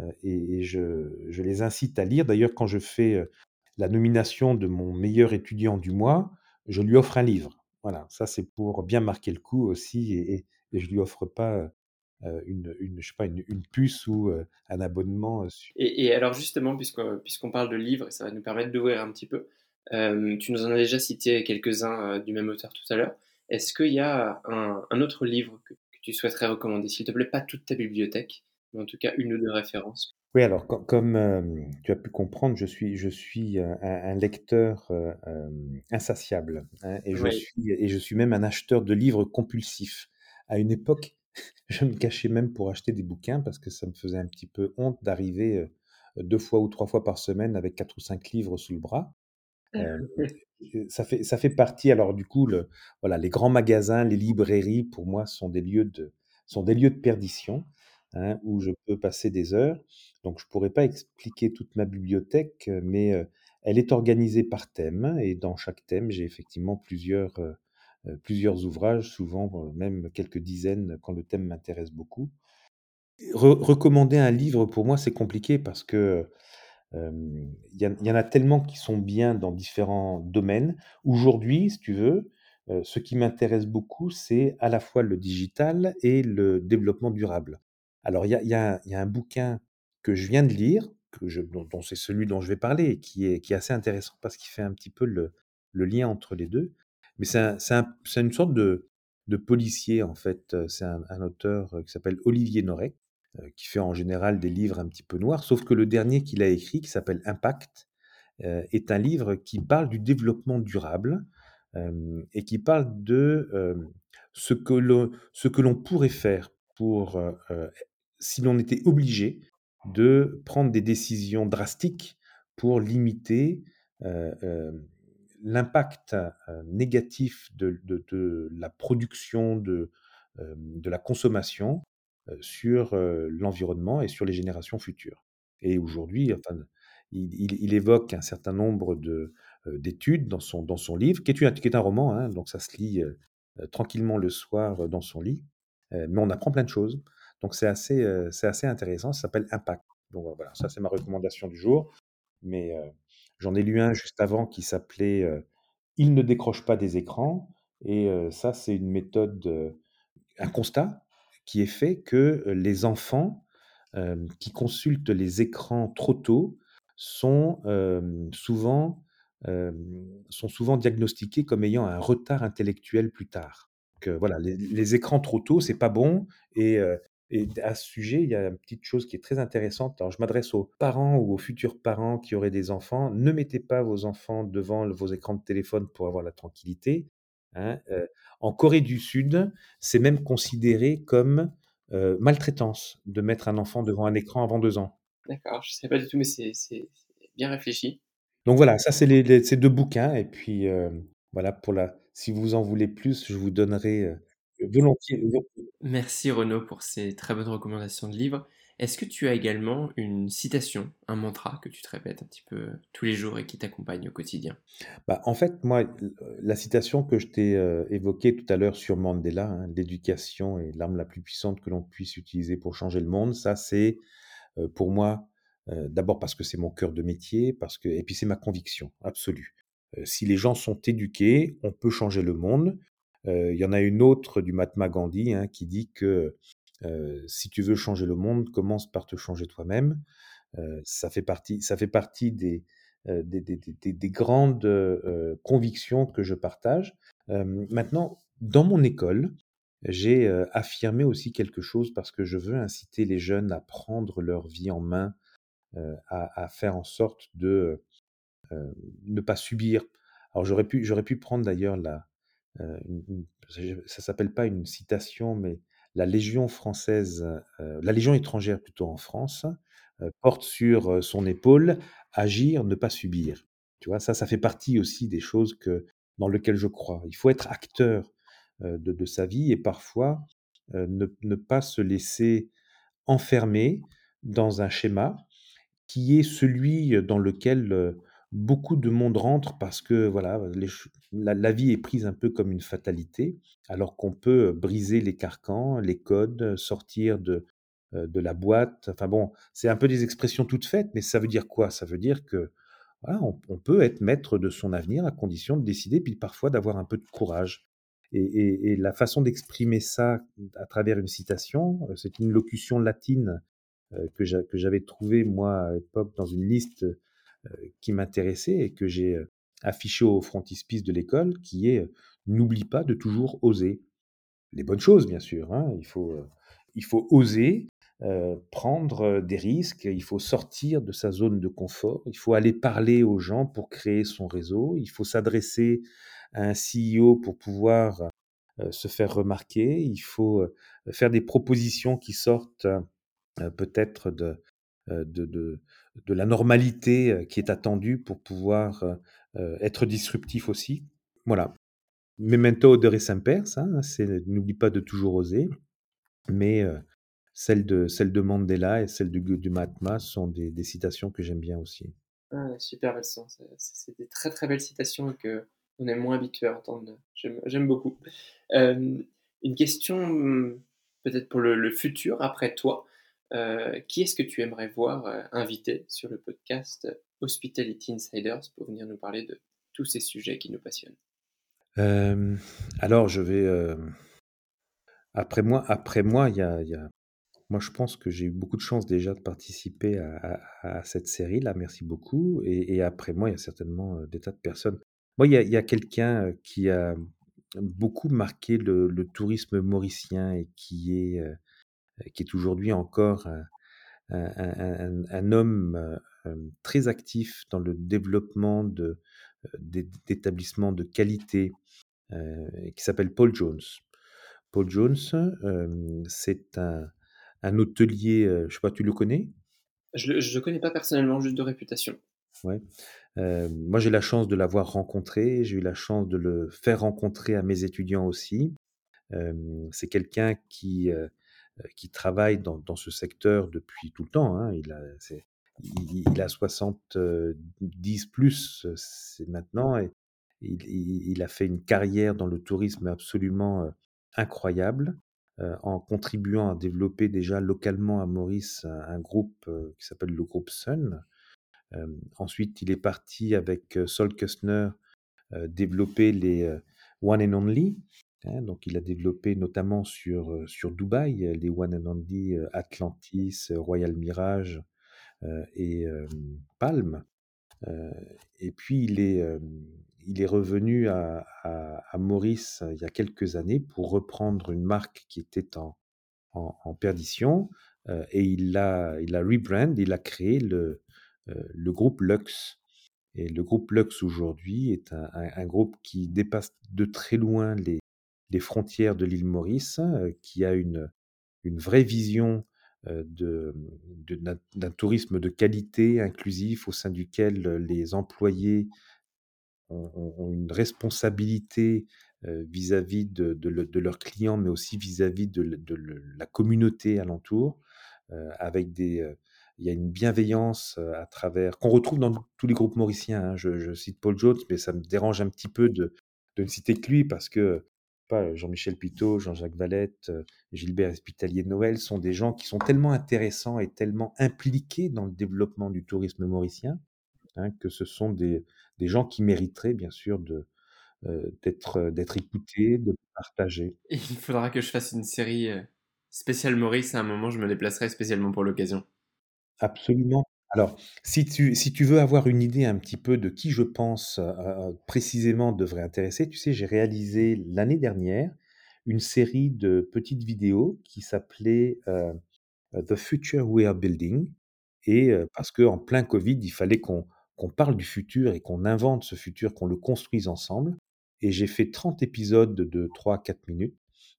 heu et je je les incite à lire. D'ailleurs, quand je fais, heu, la nomination de mon meilleur étudiant du mois, je lui offre un livre. Voilà, ça c'est pour bien marquer le coup aussi et et je lui offre pas, heu, une je sais pas, une puce ou, un abonnement, Et alors justement, puisqu'on parle de livres ça va nous permettre d'ouvrir un petit peu, tu nous en as déjà cité quelques-uns, du même auteur tout à l'heure. Est-ce qu'il y a un un autre livre que que tu souhaiterais recommander? S'il te plaît, pas toute ta bibliothèque, mais en tout cas 1 ou 2 références. Oui, alors com comme, hem, tu as pu comprendre, je suis je suis, heu, un un lecteur, heu, hem, insatiable, hein et je Oui. suis et je suis même un acheteur de livres compulsif. À une époque je me cachais même pour acheter des bouquins parce que ça me faisait un petit peu honte d'arriver, heu, 2 fois ou 3 fois par semaine avec 4 ou 5 livres sous le bras. Hem, heu, ça fait ça fait partie alors du coup voilà, les grands magasins, les librairies pour moi sont des lieux de sont des lieux de perdition, hein, où je peux passer des heures. Donc je pourrais pas expliquer toute ma bibliothèque, heu, mais, heu, elle est organisée par thème et dans chaque thème, j'ai effectivement plusieurs, plusieurs ouvrages, souvent, même quelques dizaines quand le thème m'intéresse beaucoup. Re recommander un livre pour moi, c'est compliqué parce que, il y en a tellement qui sont bien dans différents domaines. Aujourd'hui, si tu veux, ce qui m'intéresse beaucoup, c'est à la fois le digital et le développement durable. Alors il y a un bouquin que je viens de lire, dont c'est celui dont je vais parler qui est assez intéressant parce qu'il fait un petit peu le lien entre les 2. Mais c'est un c'est un c'est une sorte de policier en fait, c'est un un auteur, qui s'appelle Olivier Norek qui fait en général des livres un petit peu noirs, sauf que le dernier qu'il a écrit, qui s'appelle Impact, heu, est un livre qui parle du développement durable, hem et qui parle de, ce que l'on pourrait faire pour, si l'on était obligé de prendre des décisions drastiques pour limiter, l'impact, négatif de de la production, de, de la consommation sur, heu, l'environnement et sur les générations futures. Et aujourd'hui, enfin, il il il évoque un certain nombre de, heu, d'études dans son dans son livre, qui est une qui est un roman, hein, donc ça se lit, tranquillement le soir, dans son lit, mais on apprend plein de choses. Donc c'est assez, c'est assez intéressant, ça s'appelle Impact. Donc euh, voilà, ça c'est ma recommandation du jour, mais j'en ai lu un juste avant qui s'appelait, «Ils ne décrochent pas des écrans» et ça c'est une méthode, un constat qui est fait que, les enfants, qui consultent les écrans trop tôt sont, souvent, sont souvent diagnostiqués comme ayant un retard intellectuel plus tard. Voilà, les écrans trop tôt, c'est pas bon et et à ce sujet, il y a une petite chose qui est très intéressante. Alors je m'adresse aux parents ou aux futurs parents qui auraient des enfants. Ne mettez pas vos enfants devant vos écrans de téléphone pour avoir la tranquillité, hein, heu en Corée du Sud, c'est même considéré comme, maltraitance de mettre un enfant devant un écran avant 2 ans. D'accord, je ne savais pas du tout, mais c'est bien réfléchi. Donc voilà, ça c'est les les ces 2 bouquins et puis, voilà pour la si vous en voulez plus, je vous donnerai, volontiers vo Merci Renaud pour ces très bonnes recommandations de livres. Est-ce que tu as également une citation, un mantra que tu te répètes un petit peu tous les jours et qui t'accompagne au quotidien? bah, en fait, moi, l la citation que je t'ai, heu, évoquée tout à l'heure sur Mandela, hein: «L'éducation est l'arme la plus puissante que l'on puisse utiliser pour changer le monde». Ça, c'est, pour moi, d'abord parce que c'est mon cœur de métier, parce que et puis c'est ma conviction absolue. Si les gens sont éduqués, on peut changer le monde. Il y en a une autre du Mahatma Gandhi, hein, qui dit que, «Si tu veux changer le monde, commence par te changer toi-même». Ça fait partie ça fait partie des, des des des des des grandes, convictions que je partage. Maintenant, dans mon école, j'ai, affirmé aussi quelque chose parce que je veux inciter les jeunes à prendre leur vie en main, à faire en sorte de, ne pas subir. Alors j'aurais pu j'aurais pu prendre d'ailleurs la, une une ça s'appelle pas une citation, mais la légion française, heu, la légion étrangère plutôt en France, heu, porte sur, heu, son épaule: «Agir, ne pas subir». Tu vois? Ça, ça fait partie aussi des choses que dans lequel je crois. Il faut être acteur, de sa vie et parfois, ne pas se laisser enfermer dans un schéma qui est celui, dans lequel, beaucoup de monde rentre parce que voilà, la vie est prise un peu comme une fatalité, alors qu'on peut, briser les carcans, les codes, sortir de, heu, de la boîte. Enfin bon, c'est un peu des expressions toutes faites, mais ça veut dire quoi? Ça veut dire que, on peut être maître de son avenir à condition de décider, puis parfois d'avoir un peu de courage et et et la façon d'exprimer ça à travers une citation, heu, c'est une locution latine que j'a que j'avais trouvé moi à l'époque dans une liste, qui m'intéressait et que j'ai, heu, affichée au frontispice de l'école qui est, heu: «N'oublie pas de toujours oser». Les bonnes choses bien sûr, hein, il faut, il faut oser, prendre, des risques, il faut sortir de sa zone de confort, il faut aller parler aux gens pour créer son réseau, il faut s'adresser à un CEO pour pouvoir, se faire remarquer, il faut faire des propositions qui sortent peut-être de, de, de, de, la normalité qui est attendue pour pouvoir être disruptif aussi. Voilà. Memento de semper, ça, hein, c'est n'oublie pas de toujours oser. Mais celle de, celle de Mandela et celle du, du Mahatma sont des, citations que j'aime bien aussi. Ah, super C'est des très très belles citations que on est moins habitué à entendre. J'aime beaucoup. une question peut-être pour le, futur après toi. Qui est-ce que tu aimerais voir invité sur le podcast Hospitality Insiders pour venir nous parler de tous ces sujets qui nous passionnent? Alors, je vais. après moi, après moi, il y a, moi, je pense que j'ai eu beaucoup de chance déjà de participer à, cette série-là. Merci beaucoup. Et, après moi, il y a certainement des tas de personnes. Moi, il y a, quelqu'un qui a beaucoup marqué le, tourisme mauricien et qui est, qui est aujourd'hui encore un, homme très actif dans le développement d'établissements de qualité, qui s'appelle Paul Jones. Paul Jones, c'est un, un hôtelier, je je sais pas, tu le connais? Je ne le connais pas personnellement, juste de réputation. Ouais. moi, j'ai la chance de l'avoir rencontré, j'ai eu la chance de le faire rencontrer à mes étudiants aussi. c'est quelqu'un qui, qui travaille dans, ce secteur depuis tout le temps. Hein. Il, a, il, il, a 70 plus c'est maintenant et il, a fait une carrière dans le tourisme absolument incroyable. Euh, en contribuant à développer déjà localement à Maurice un, groupe euh, qui s'appelle le groupe Sun. Euh, ensuite, il est parti avec Sol Kustner développer les One and Only. Hein, donc, il a développé notamment sur, sur Dubaï les One and Only Atlantis, Royal Mirage et Palm. et puis, il est, il est revenu à, Maurice il y a quelques années pour reprendre une marque qui était en, en, perdition et il a, il a rebrand, il a créé le, le groupe Lux. Et le groupe Lux aujourd'hui est un, groupe qui dépasse de très loin les, les frontières de l'île Maurice, qui a une, une vraie vision de, d'un tourisme de qualité, inclusif, au sein duquel les employés ont, une responsabilité vis-à-vis de, de, leurs clients, mais aussi vis-à-vis de, la communauté alentour, avec des, il y a une bienveillance à travers qu'on retrouve dans tous les groupes mauriciens. Hein. Je, cite Paul Jones, mais ça me dérange un petit peu de, de ne citer que lui parce que pas Jean-Michel Pitot, Jean-Jacques Valette, Gilbert Espitalier de Noël sont des gens qui sont tellement intéressants et tellement impliqués dans le développement du tourisme mauricien hein, que ce sont des, des gens qui mériteraient bien sûr de, d'être, d'être écoutés, de partager. il faudra que je fasse une série spéciale Maurice. À un moment, je me déplacerai spécialement pour l'occasion. Absolument. Alors, si tu, veux avoir une idée un petit peu de qui je pense précisément devrait intéresser, tu sais, j'ai réalisé l'année dernière une série de petites vidéos qui s'appelait The Future We Are Building. Et parce qu'en plein Covid, il fallait qu'on parle du futur et qu'on invente ce futur, qu'on le construise ensemble. Et j'ai fait 30 épisodes de 3-4 minutes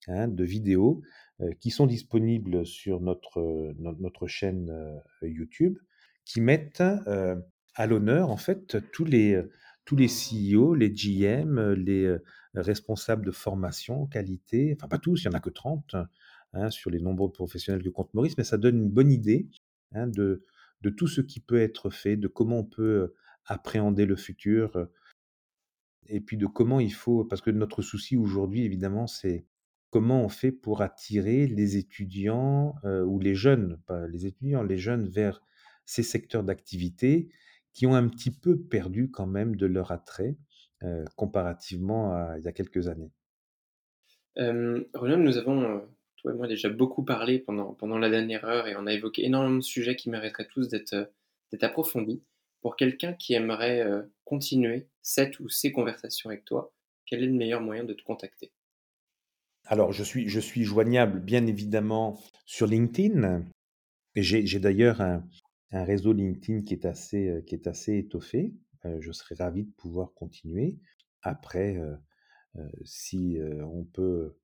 hein, de vidéos euh, qui sont disponibles sur notre, euh, chaîne euh, YouTube, qui mettent à l'honneur en fait tous les, tous les CEO, les GM, les responsables de formation, qualité, enfin pas tous, il n'y en a que 30 hein, sur les nombreux professionnels que compte Maurice, mais ça donne une bonne idée hein, de, de tout ce qui peut être fait, de comment on peut appréhender le futur, et puis de comment il faut, parce que notre souci aujourd'hui, évidemment, c'est comment on fait pour attirer les étudiants ou les jeunes, pas les étudiants, les jeunes vers ces secteurs d'activité qui ont un petit peu perdu quand même de leur attrait comparativement à il y a quelques années. Euh, nous avons toi et moi déjà beaucoup parlé pendant, pendant la dernière heure et on a évoqué énormément de sujets qui mériteraient tous d'être approfondis. Pour quelqu'un qui aimerait euh, continuer cette ou ces conversations avec toi, quel est le meilleur moyen de te contacter? Alors, je suis, je suis joignable bien évidemment sur LinkedIn. J'ai d'ailleurs un, un, réseau LinkedIn qui est assez, euh, qui est assez étoffé. je serais ravi de pouvoir continuer. Après, si on peut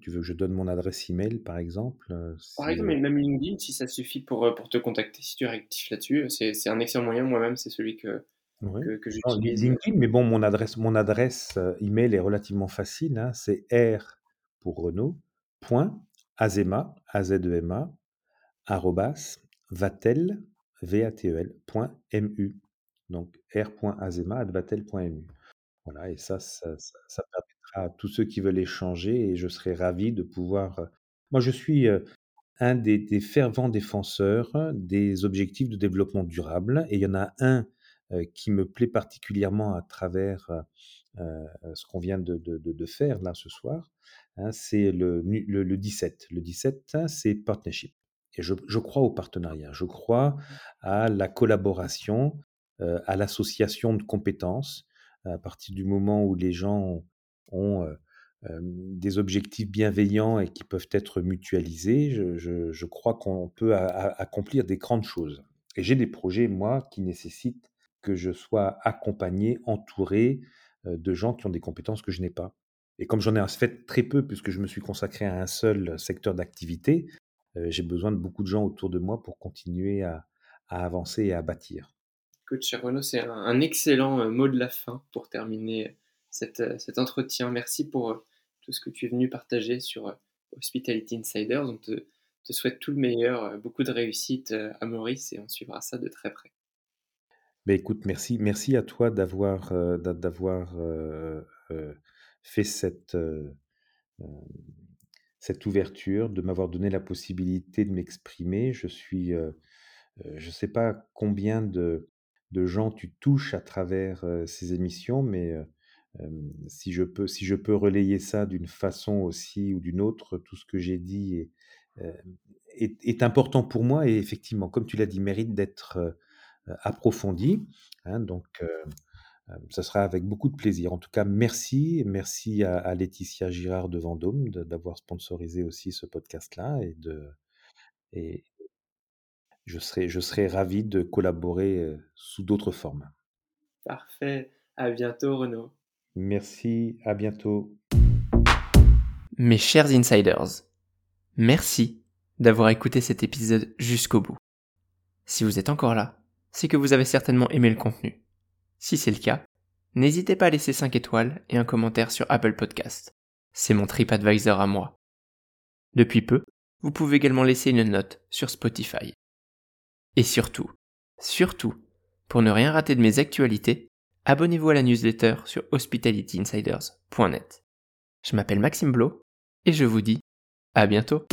tu veux que je donne mon adresse email, par exemple Par exemple, mais même LinkedIn, si ça suffit pour, pour te contacter, si tu rectifies là-dessus, c'est un excellent moyen. Moi-même, c'est celui que, oui. que, j'utilise. LinkedIn, mais bon, mon adresse, mon adresse email est relativement facile. Hein, c'est R pour Renault, point, azema, a z e m a arrobas, vatel, v a t e l, point, m u. Donc, r.azema.vatel.mu. Voilà, et ça, ça, permettra à tous ceux qui veulent échanger et je serai ravi de pouvoir. Moi, je suis un des, fervents défenseurs des objectifs de développement durable et il y en a un qui me plaît particulièrement à travers ce qu'on vient de, faire là ce soir. Hein, c'est le, le, le 17. Le 17, c'est partnership. Et je, crois au partenariat, je crois à la collaboration, euh, à l'association de compétences. À partir du moment où les gens ont, euh, euh, des objectifs bienveillants et qui peuvent être mutualisés, je, crois qu'on peut a, accomplir des grandes choses. Et j'ai des projets, moi, qui nécessitent que je sois accompagné, entouré de gens qui ont des compétences que je n'ai pas. Et comme j'en ai fait très peu, puisque je me suis consacré à un seul secteur d'activité, j'ai besoin de beaucoup de gens autour de moi pour continuer à, à avancer et à bâtir. Écoute, cher Renaud, c'est un, un, excellent mot de la fin pour terminer cette, cet entretien. Merci pour tout ce que tu es venu partager sur Hospitality Insiders. On te, te souhaite tout le meilleur, beaucoup de réussite à Maurice et on suivra ça de très près. Ben écoute, merci, merci à toi d'avoir euh, d'avoir euh, euh, fait cette cette ouverture, de m'avoir donné la possibilité de m'exprimer. Je suis, je ne sais pas combien de, de, gens tu touches à travers ces émissions, mais si, je peux, si je peux relayer ça d'une façon aussi ou d'une autre, tout ce que j'ai dit est, est, est, important pour moi et effectivement, comme tu l'as dit, mérite d'être approfondi. Hein, donc, ça sera avec beaucoup de plaisir. En tout cas, merci. Merci à, à Laetitia Girard de Vendôme d'avoir sponsorisé aussi ce podcast-là. Et, de, et je, serai, je serai ravi de collaborer sous d'autres formes. Parfait. À bientôt, Renaud. Merci. À bientôt. Mes chers insiders, merci d'avoir écouté cet épisode jusqu'au bout. Si vous êtes encore là, c'est que vous avez certainement aimé le contenu. Si c'est le cas, n'hésitez pas à laisser 5 étoiles et un commentaire sur Apple Podcast. C'est mon TripAdvisor à moi. Depuis peu, vous pouvez également laisser une note sur Spotify. Et surtout, surtout, pour ne rien rater de mes actualités, abonnez-vous à la newsletter sur hospitalityinsiders.net. Je m'appelle Maxime Blo et je vous dis à bientôt.